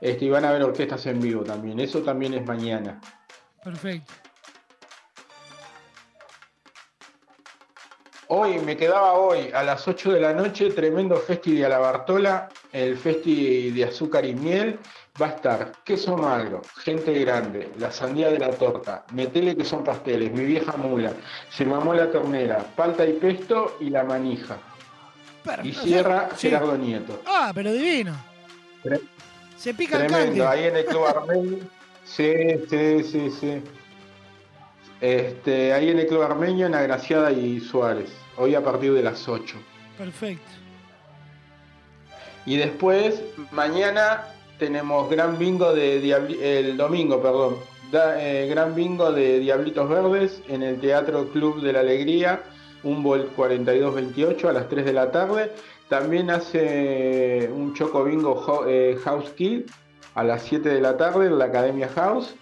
Este, y van a haber orquestas en vivo también. Eso también es mañana. Perfecto. Hoy, me quedaba hoy, a las 8 de la noche, tremendo festi de Alabartola, el festi de azúcar y miel. Va a estar queso magro, gente grande, la sandía de la torta, metele que son pasteles, mi vieja mula, se mamó la ternera, palta y pesto y la manija. Y cierra sí. Gerardo Nieto. Ah, pero divino. Tre- Se pica el Tremendo, ahí en el Club Armenio. Sí, sí, sí, sí. Este, ahí en el Club Armenio, en Agraciada y Suárez. Hoy a partir de las 8. Perfecto. Y después, mañana tenemos gran bingo de Diabli- el domingo, perdón. da- eh, gran bingo de Diablitos Verdes en el Teatro Club de la Alegría, Humboldt 4228 a las 3 de la tarde. También hace un choco bingo eh, House Kill a las 7 de la tarde en la Academia House.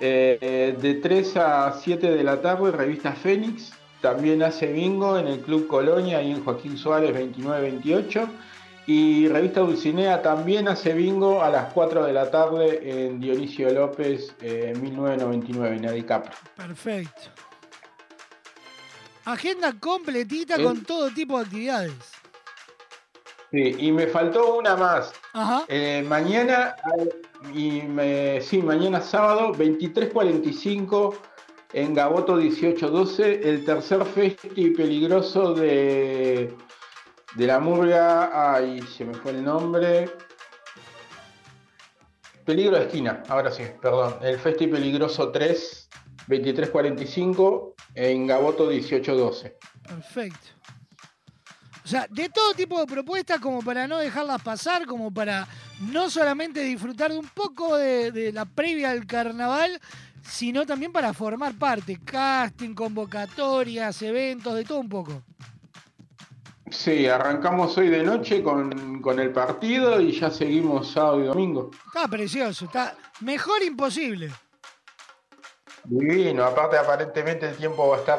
Eh, de 3 a 7 de la tarde, revista Fénix. También hace bingo en el Club Colonia y en Joaquín Suárez 2928. Y Revista Dulcinea también hace bingo a las 4 de la tarde en Dionisio López eh, 1999 en Adicapro. Perfecto. Agenda completita Eh. con todo tipo de actividades. Sí, y me faltó una más. Ajá. Eh, mañana, y me- sí, mañana sábado, 23.45 en Gaboto 1812, el tercer festi peligroso de, de la murga. Ay, se me fue el nombre. Peligro de esquina, ahora sí, perdón. El festi peligroso 3, 23.45 en Gaboto 1812. Perfecto. O sea, de todo tipo de propuestas como para no dejarlas pasar, como para no solamente disfrutar de un poco de, de la previa al carnaval, sino también para formar parte. Casting, convocatorias, eventos, de todo un poco. Sí, arrancamos hoy de noche con, con el partido y ya seguimos sábado y domingo. Está precioso, está mejor imposible. Divino, aparte aparentemente el tiempo va a estar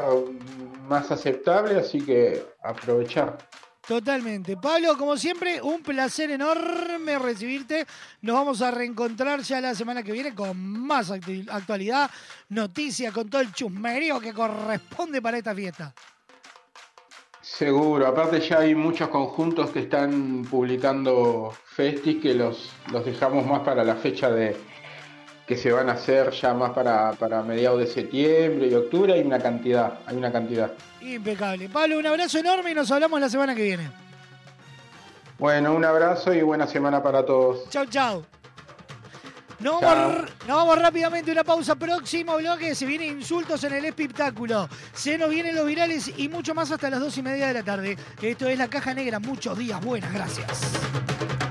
más aceptable, así que aprovechar. Totalmente. Pablo, como siempre, un placer enorme recibirte. Nos vamos a reencontrar ya la semana que viene con más actualidad, noticias, con todo el chusmerío que corresponde para esta fiesta. Seguro, aparte ya hay muchos conjuntos que están publicando festis que los, los dejamos más para la fecha de que se van a hacer ya más para, para mediados de septiembre y octubre, hay una cantidad, hay una cantidad. Impecable. Pablo, un abrazo enorme y nos hablamos la semana que viene. Bueno, un abrazo y buena semana para todos. Chau, chau. Nos vamos, nos vamos rápidamente a una pausa. Próximo bloque se vienen insultos en el espectáculo. Se nos vienen los virales y mucho más hasta las dos y media de la tarde. Esto es La Caja Negra. Muchos días. Buenas, gracias.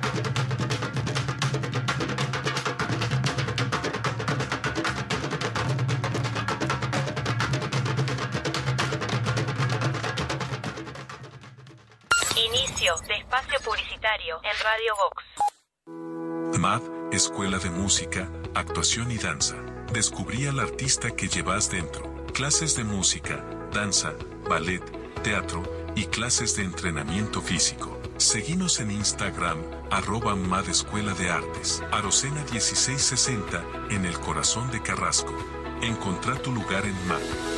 De espacio publicitario en Radio Vox. MAD, Escuela de Música, Actuación y Danza. Descubrí al artista que llevas dentro. Clases de música, danza, ballet, teatro y clases de entrenamiento físico. Seguinos en Instagram, arroba Mad Escuela de Artes, Arocena 1660, en el corazón de Carrasco. Encontrá tu lugar en MAD.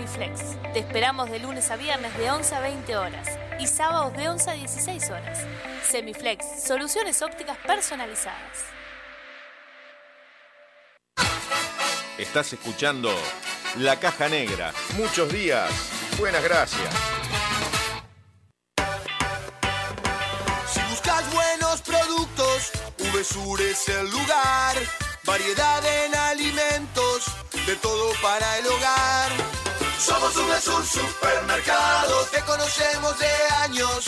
Te esperamos de lunes a viernes de 11 a 20 horas y sábados de 11 a 16 horas. Semiflex, soluciones ópticas personalizadas. Estás escuchando La Caja Negra. Muchos días. Buenas gracias. Si buscas buenos productos, VSUR es el lugar. Variedad en alimentos, de todo para el hogar. Somos VSUR Supermercado, te conocemos de años.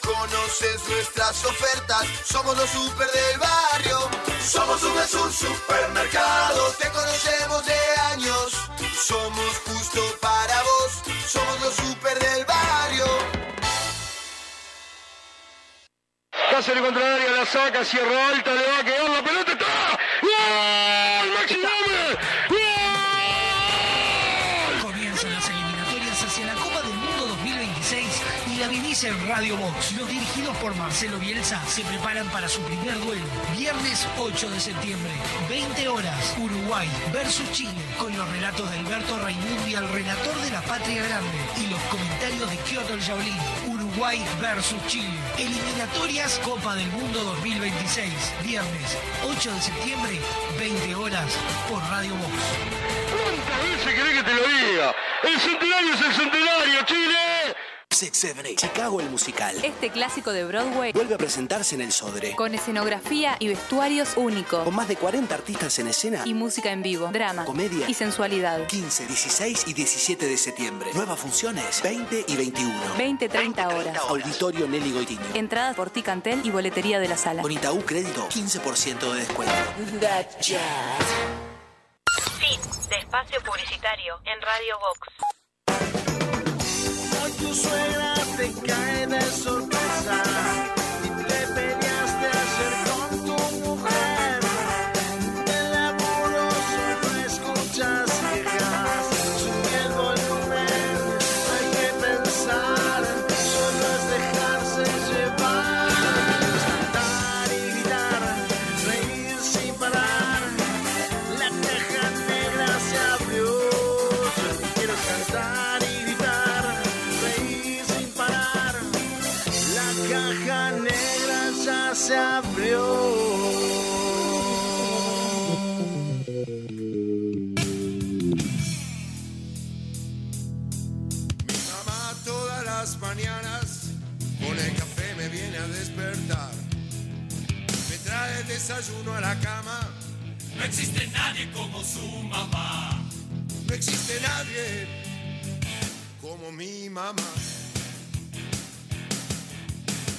Conoces nuestras ofertas, somos los super del barrio. Somos VSUR Supermercado, te conocemos de años. Somos justo para vos, somos los super del barrio. Cáceres contra el área, la saca, cierra alta, le va a quedar la pelota, está. En Radio Box. Los dirigidos por Marcelo Bielsa se preparan para su primer duelo. Viernes 8 de septiembre, 20 horas, Uruguay versus Chile, con los relatos de Alberto Raimundi, el relator de la Patria Grande, y los comentarios de Kyoto el. Uruguay versus Chile. Eliminatorias Copa del Mundo 2026. Viernes 8 de septiembre, 20 horas, por Radio Box. ¿Cuántas veces querés que te lo diga? ¡El centenario es el centenario, Chile! 678, Chicago el musical. Este clásico de Broadway Vuelve a presentarse en el Sodre. con escenografía y vestuarios únicos Con más de 40 artistas en escena. y música en vivo, drama Comedia. y sensualidad. 15, 16 y 17 de septiembre. Nuevas funciones, 20 y 21. 20-30 horas. Auditorio Nelly Goitiño. Entradas por Ticantel y boletería de la sala. Con Itaú Crédito, 15% de descuento. Fin de espacio publicitario en Radio Vox. Tu suegra te cae de sorpresa desayuno a la cama. No existe nadie como su mamá. No existe nadie como mi mamá.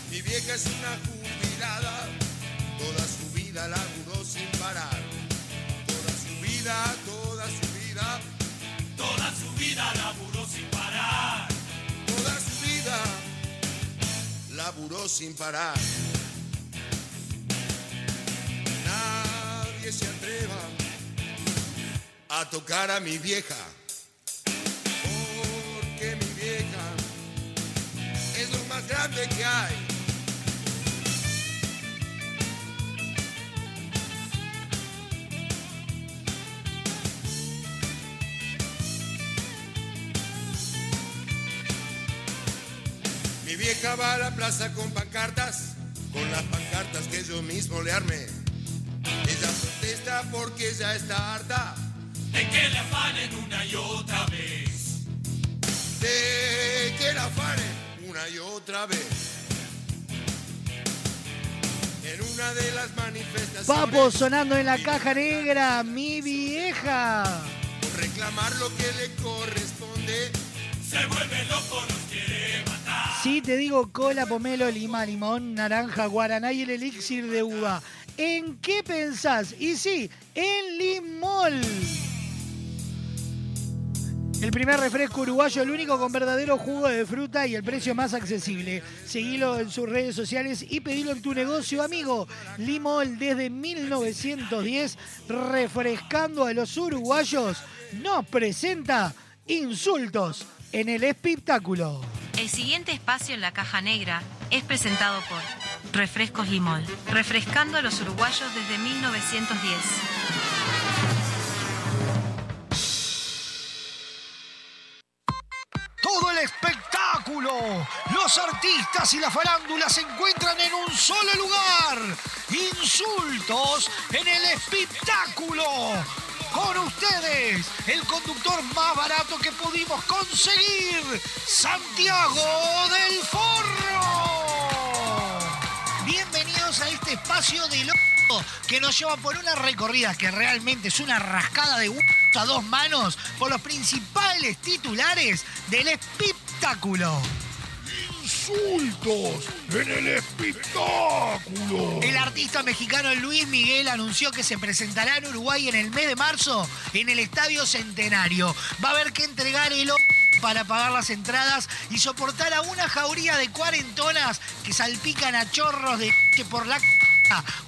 Mi vieja es una jubilada, toda su vida laburó sin parar. Toda su vida, toda su vida, toda su vida laburó sin parar. Toda su vida laburó sin parar. Nadie se atreva a tocar a mi vieja. Porque mi vieja es lo más grande que hay. Mi vieja va a la plaza con pancartas, con las pancartas que yo mismo le armé. Ella protesta porque ya está harta De que la afanen una y otra vez. de que la afanen una y otra vez. En una de las manifestaciones. Papo sonando en la caja negra, mi vieja. por reclamar lo que le corresponde. Se vuelve loco, nos quiere matar. Sí, te digo cola, pomelo, lima, limón, naranja, guaraná y el elixir de uva. ¿En qué pensás? Y sí, en limón. El primer refresco uruguayo, el único con verdadero jugo de fruta y el precio más accesible. Seguilo en sus redes sociales y pedilo en tu negocio, amigo. Limol desde 1910, refrescando a los uruguayos, nos presenta insultos en el espectáculo. El siguiente espacio en la caja negra es presentado por Refrescos Limol, refrescando a los uruguayos desde 1910. Todo el espectáculo, los artistas y la farándula se encuentran en un solo lugar. Insultos en el espectáculo. Con ustedes, el conductor más barato que pudimos conseguir, Santiago del Forro. Bienvenidos a este espacio de loco que nos lleva por una recorrida que realmente es una rascada de a dos manos por los principales titulares del espectáculo. Insultos en el espectáculo. El artista mexicano Luis Miguel anunció que se presentará en Uruguay en el mes de marzo en el Estadio Centenario. Va a haber que entregar el o- para pagar las entradas y soportar a una jauría de cuarentonas que salpican a chorros de por la c-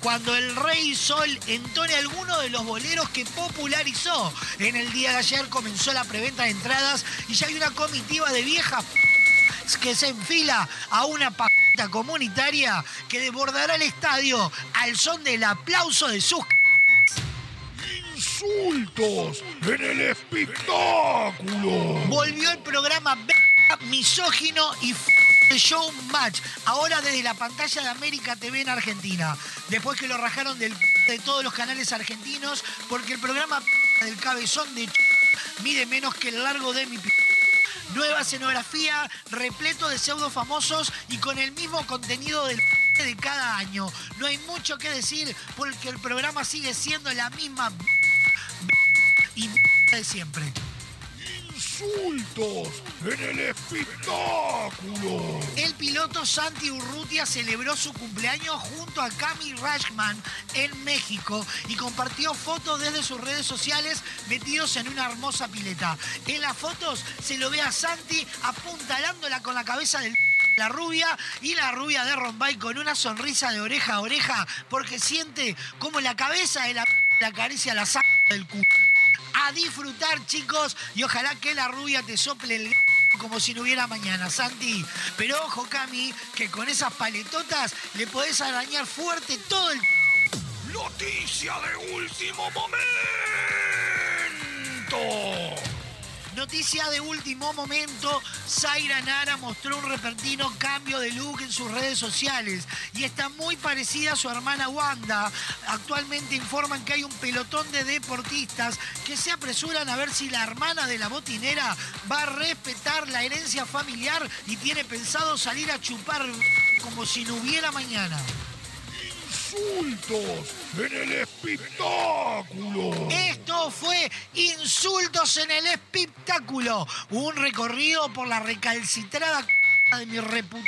cuando el Rey Sol entone alguno de los boleros que popularizó. En el día de ayer comenzó la preventa de entradas y ya hay una comitiva de viejas que se enfila a una pata comunitaria que desbordará el estadio al son del aplauso de sus Insultos en el espectáculo. Volvió el programa misógino y show match, ahora desde la pantalla de América TV en Argentina. Después que lo rajaron del de todos los canales argentinos, porque el programa del cabezón de mide menos que el largo de mi Nueva escenografía, repleto de pseudo famosos y con el mismo contenido del de cada año. No hay mucho que decir porque el programa sigue siendo la misma y de siempre. Insultos en el espectáculo. El piloto Santi Urrutia celebró su cumpleaños junto a Cami Rashman en México y compartió fotos desde sus redes sociales metidos en una hermosa pileta. En las fotos se lo ve a Santi apuntalándola con la cabeza del la rubia y la rubia de Rombay con una sonrisa de oreja a oreja porque siente como la cabeza de la la acaricia la saca del culo. A disfrutar, chicos, y ojalá que la rubia te sople el como si no hubiera mañana, Santi. Pero ojo, Cami, que con esas paletotas le podés arañar fuerte todo el... Noticia de último momento. Noticia de último momento, Zaira Nara mostró un repentino cambio de look en sus redes sociales y está muy parecida a su hermana Wanda. Actualmente informan que hay un pelotón de deportistas que se apresuran a ver si la hermana de la botinera va a respetar la herencia familiar y tiene pensado salir a chupar como si no hubiera mañana. Insultos en el espectáculo. Esto fue Insultos en el Espectáculo, un recorrido por la recalcitrada c- de mi reputada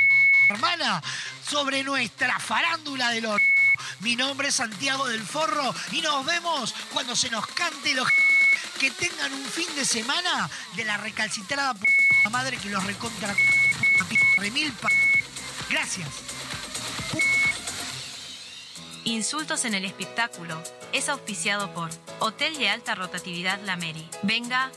hermana sobre nuestra farándula del oro. Mi nombre es Santiago del Forro y nos vemos cuando se nos cante los que tengan un fin de semana de la recalcitrada madre que los recontra Gracias. Insultos en el espectáculo es auspiciado por Hotel de Alta Rotatividad La Meri. Venga,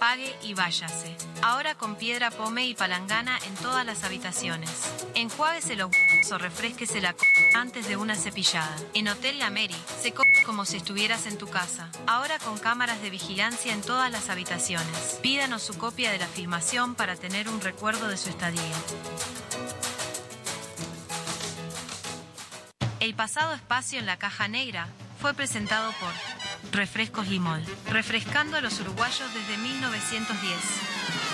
pague y váyase. Ahora con piedra pome y palangana en todas las habitaciones. Enjuáguese los o refresquese la c antes de una cepillada. En Hotel La Meri se co como si estuvieras en tu casa. Ahora con cámaras de vigilancia en todas las habitaciones. Pídanos su copia de la filmación para tener un recuerdo de su estadía. El pasado espacio en la caja negra fue presentado por Refrescos Limol, refrescando a los uruguayos desde 1910.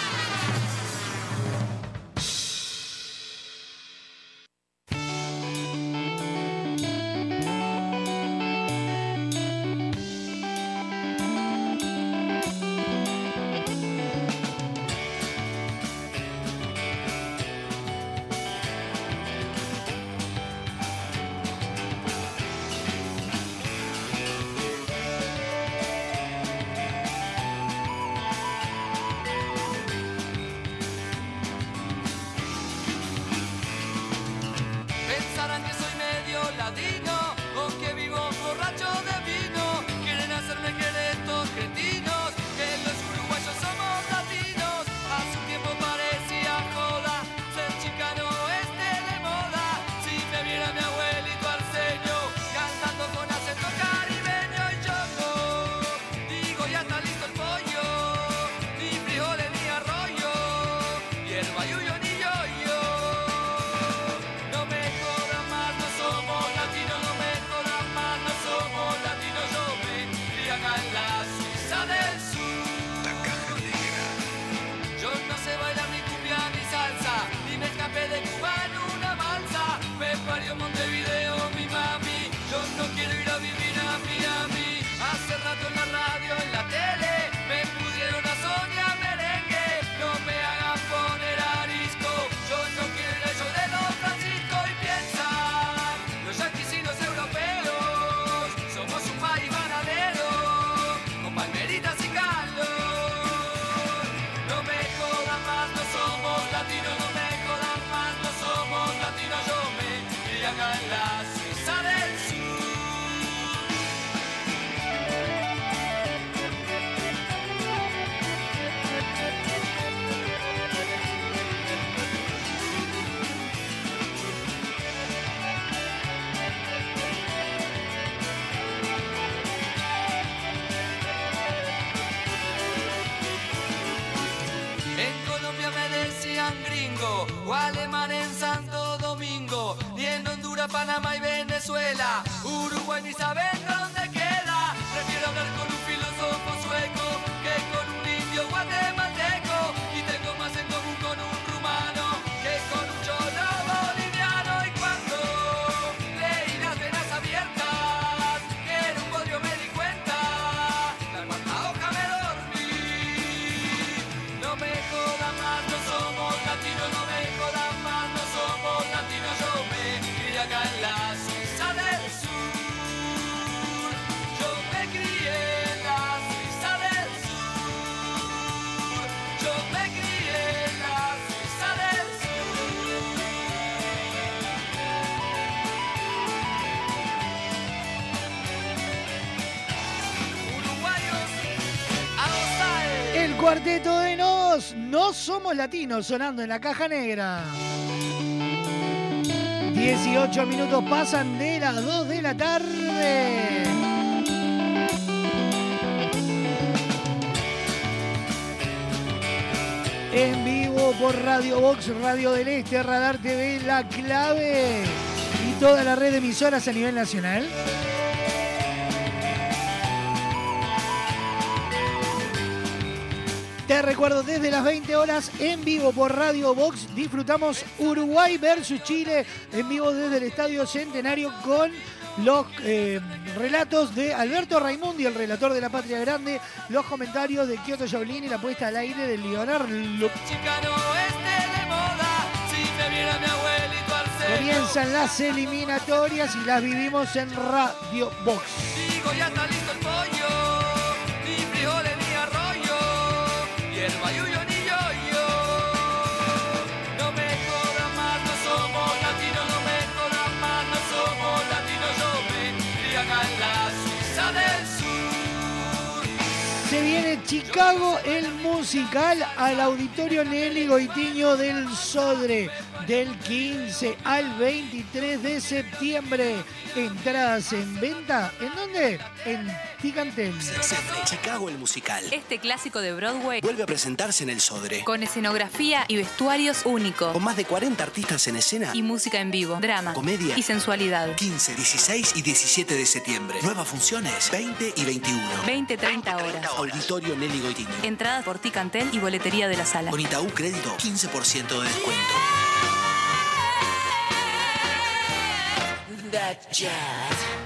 somos latinos sonando en la caja negra. 18 minutos pasan de las 2 de la tarde. En vivo por Radio Box, Radio del Este, Radar TV, La Clave y toda la red de emisoras a nivel nacional. recuerdo, desde las 20 horas en vivo por Radio Box disfrutamos Uruguay versus Chile en vivo desde el Estadio Centenario con los eh, relatos de Alberto Raimundi, el relator de La Patria Grande, los comentarios de Kioto Jaulín y la puesta al aire de Leonardo. Comienzan las eliminatorias y las vivimos en Radio Box. viene Chicago el musical al auditorio Nelly Goitiño del Sodre del 15 al 23 de septiembre. Entradas en venta, ¿en dónde? En Ticantel. Chicago el musical. Este clásico de Broadway Vuelve a presentarse en el Sodre. con escenografía y vestuarios únicos. Con más de 40 artistas en escena. Y música en vivo, drama, Comedia. y sensualidad. 15, 16 y 17 de septiembre. Nuevas funciones 20 y 21. 20-30 horas. Auditorio Nelly Goitiño. Entradas por Ticantel y boletería de la sala. Con Itaú Crédito, 15% de descuento. That jazz.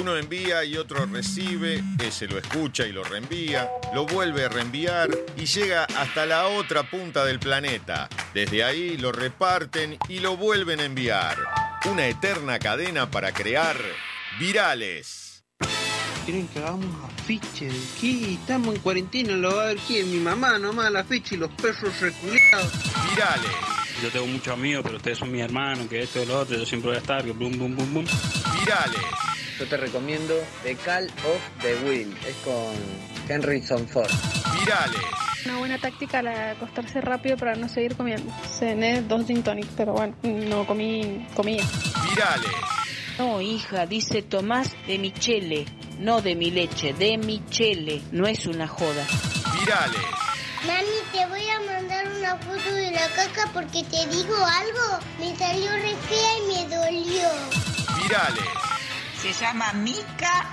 Uno envía y otro recibe, ese lo escucha y lo reenvía, lo vuelve a reenviar y llega hasta la otra punta del planeta. Desde ahí lo reparten y lo vuelven a enviar. Una eterna cadena para crear virales. Quieren que hagamos afiche de qué? Estamos en cuarentena, lo va a ver quién, mi mamá nomás, la afiche y los perros reculeados. Virales. Yo tengo muchos amigos, pero ustedes son mis hermanos, que esto y lo otro, yo siempre voy a estar, que bum, bum, bum, bum. Virales. Yo te recomiendo The Call of the Will. Es con Henryson Ford. Virales. Una buena táctica la de acostarse rápido para no seguir comiendo. Cené dos gin tonic, pero bueno, no comí comía. Virales. No, hija, dice Tomás de Michele, no de mi leche, de Michele, no es una joda. Virales. Mami, te voy a mandar una foto de la caca porque te digo algo. Me salió re fea y me dolió. Virales. Se llama Mica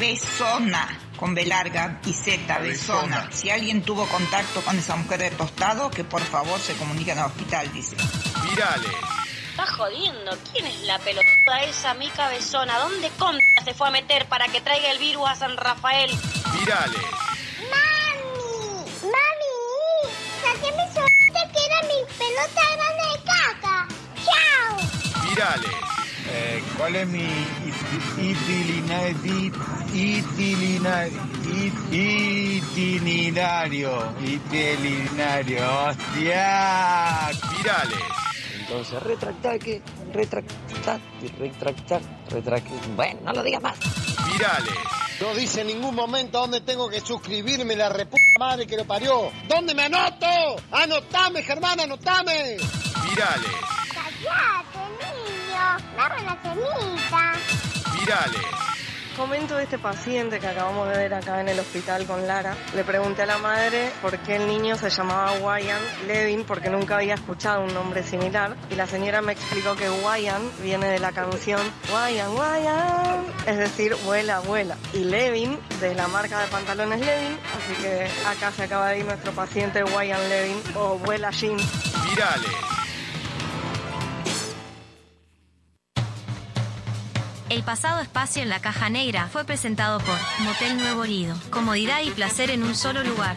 Besona, con B larga y Z, Besona. Si alguien tuvo contacto con esa mujer de tostado, que por favor se comuniquen al hospital, dice. Virales. Está jodiendo. ¿Quién es la pelotuda esa mica besona? ¿Dónde contra se fue a meter para que traiga el virus a San Rafael? Virales. ¡Mami! ¡Mami! ¡Saqué mi suerte que era mi pelota grande de caca! ¡Chao! Virales. Eh, ¿Cuál es mi itinerario? Itinerario. ¡Hostia! Virales. Entonces, retractar que. Retractar y retractar. Retractar. Bueno, no lo digas más. Virales. No dice en ningún momento dónde tengo que suscribirme, la reputa madre que lo parió. ¿Dónde me anoto? ¡Anotame, Germán, anotame! Virales. ¡Cállate, Virales. Comento de este paciente que acabamos de ver acá en el hospital con Lara. Le pregunté a la madre por qué el niño se llamaba Wyan Levin porque nunca había escuchado un nombre similar. Y la señora me explicó que Wyan viene de la canción Wyan, Wyan, es decir, vuela, vuela. Y Levin de la marca de pantalones Levin. Así que acá se acaba de ir nuestro paciente Wyan Levin o vuela Jean. Virales. El pasado espacio en la caja negra fue presentado por Motel Nuevo Lido. Comodidad y placer en un solo lugar.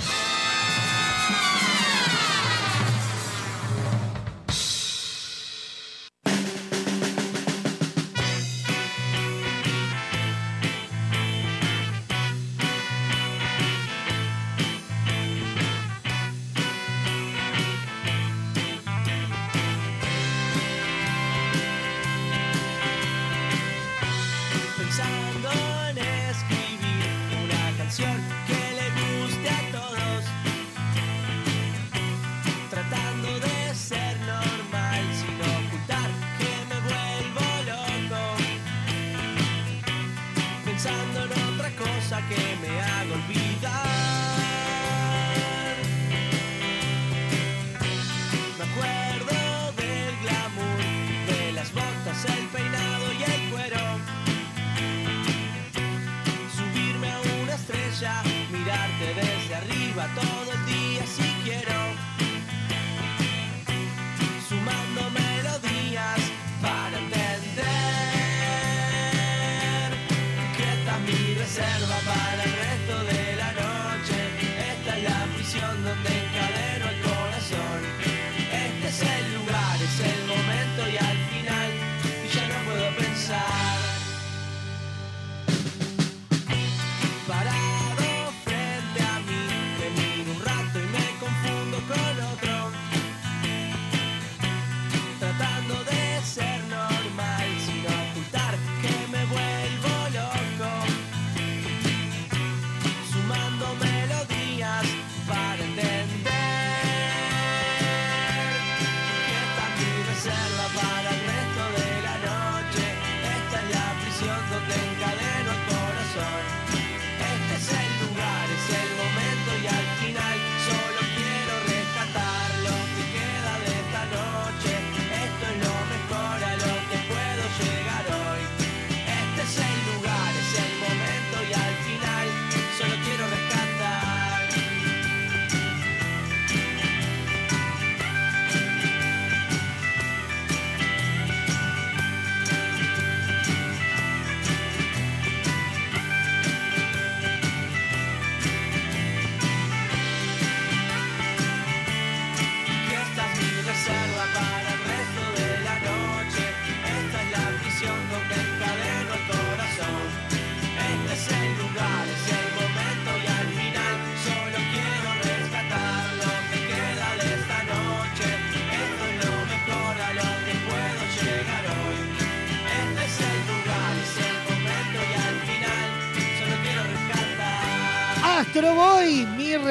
Pensando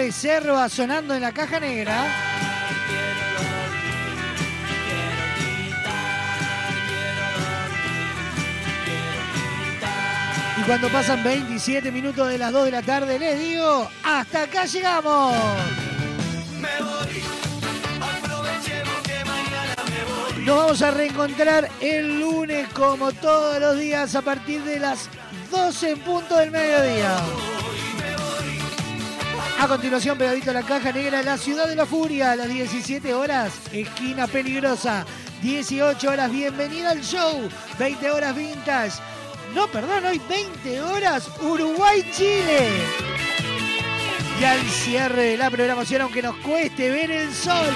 reserva sonando en la caja negra. Y cuando pasan 27 minutos de las 2 de la tarde, les digo, hasta acá llegamos. Me voy, aprovechemos que mañana me voy. Nos vamos a reencontrar el lunes como todos los días a partir de las 12 en punto del mediodía. A continuación, pegadito a la caja negra, la ciudad de la furia, a las 17 horas, esquina peligrosa. 18 horas, bienvenida al show. 20 horas vintage. No, perdón, hoy 20 horas Uruguay-Chile. Y al cierre de la programación, aunque nos cueste ver el sol,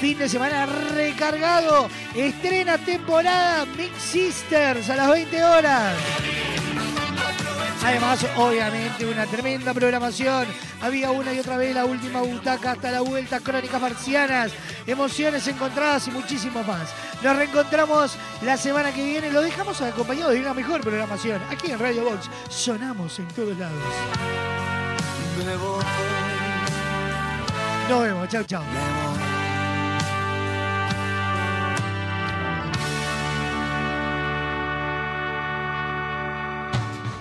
fin de semana recargado, estrena temporada Mix Sisters a las 20 horas. Además, obviamente, una tremenda programación. Había una y otra vez la última butaca hasta la vuelta, crónicas marcianas, emociones encontradas y muchísimo más. Nos reencontramos la semana que viene. Lo dejamos acompañado de una mejor programación. Aquí en Radio Box sonamos en todos lados. Nos vemos. Chau, chau.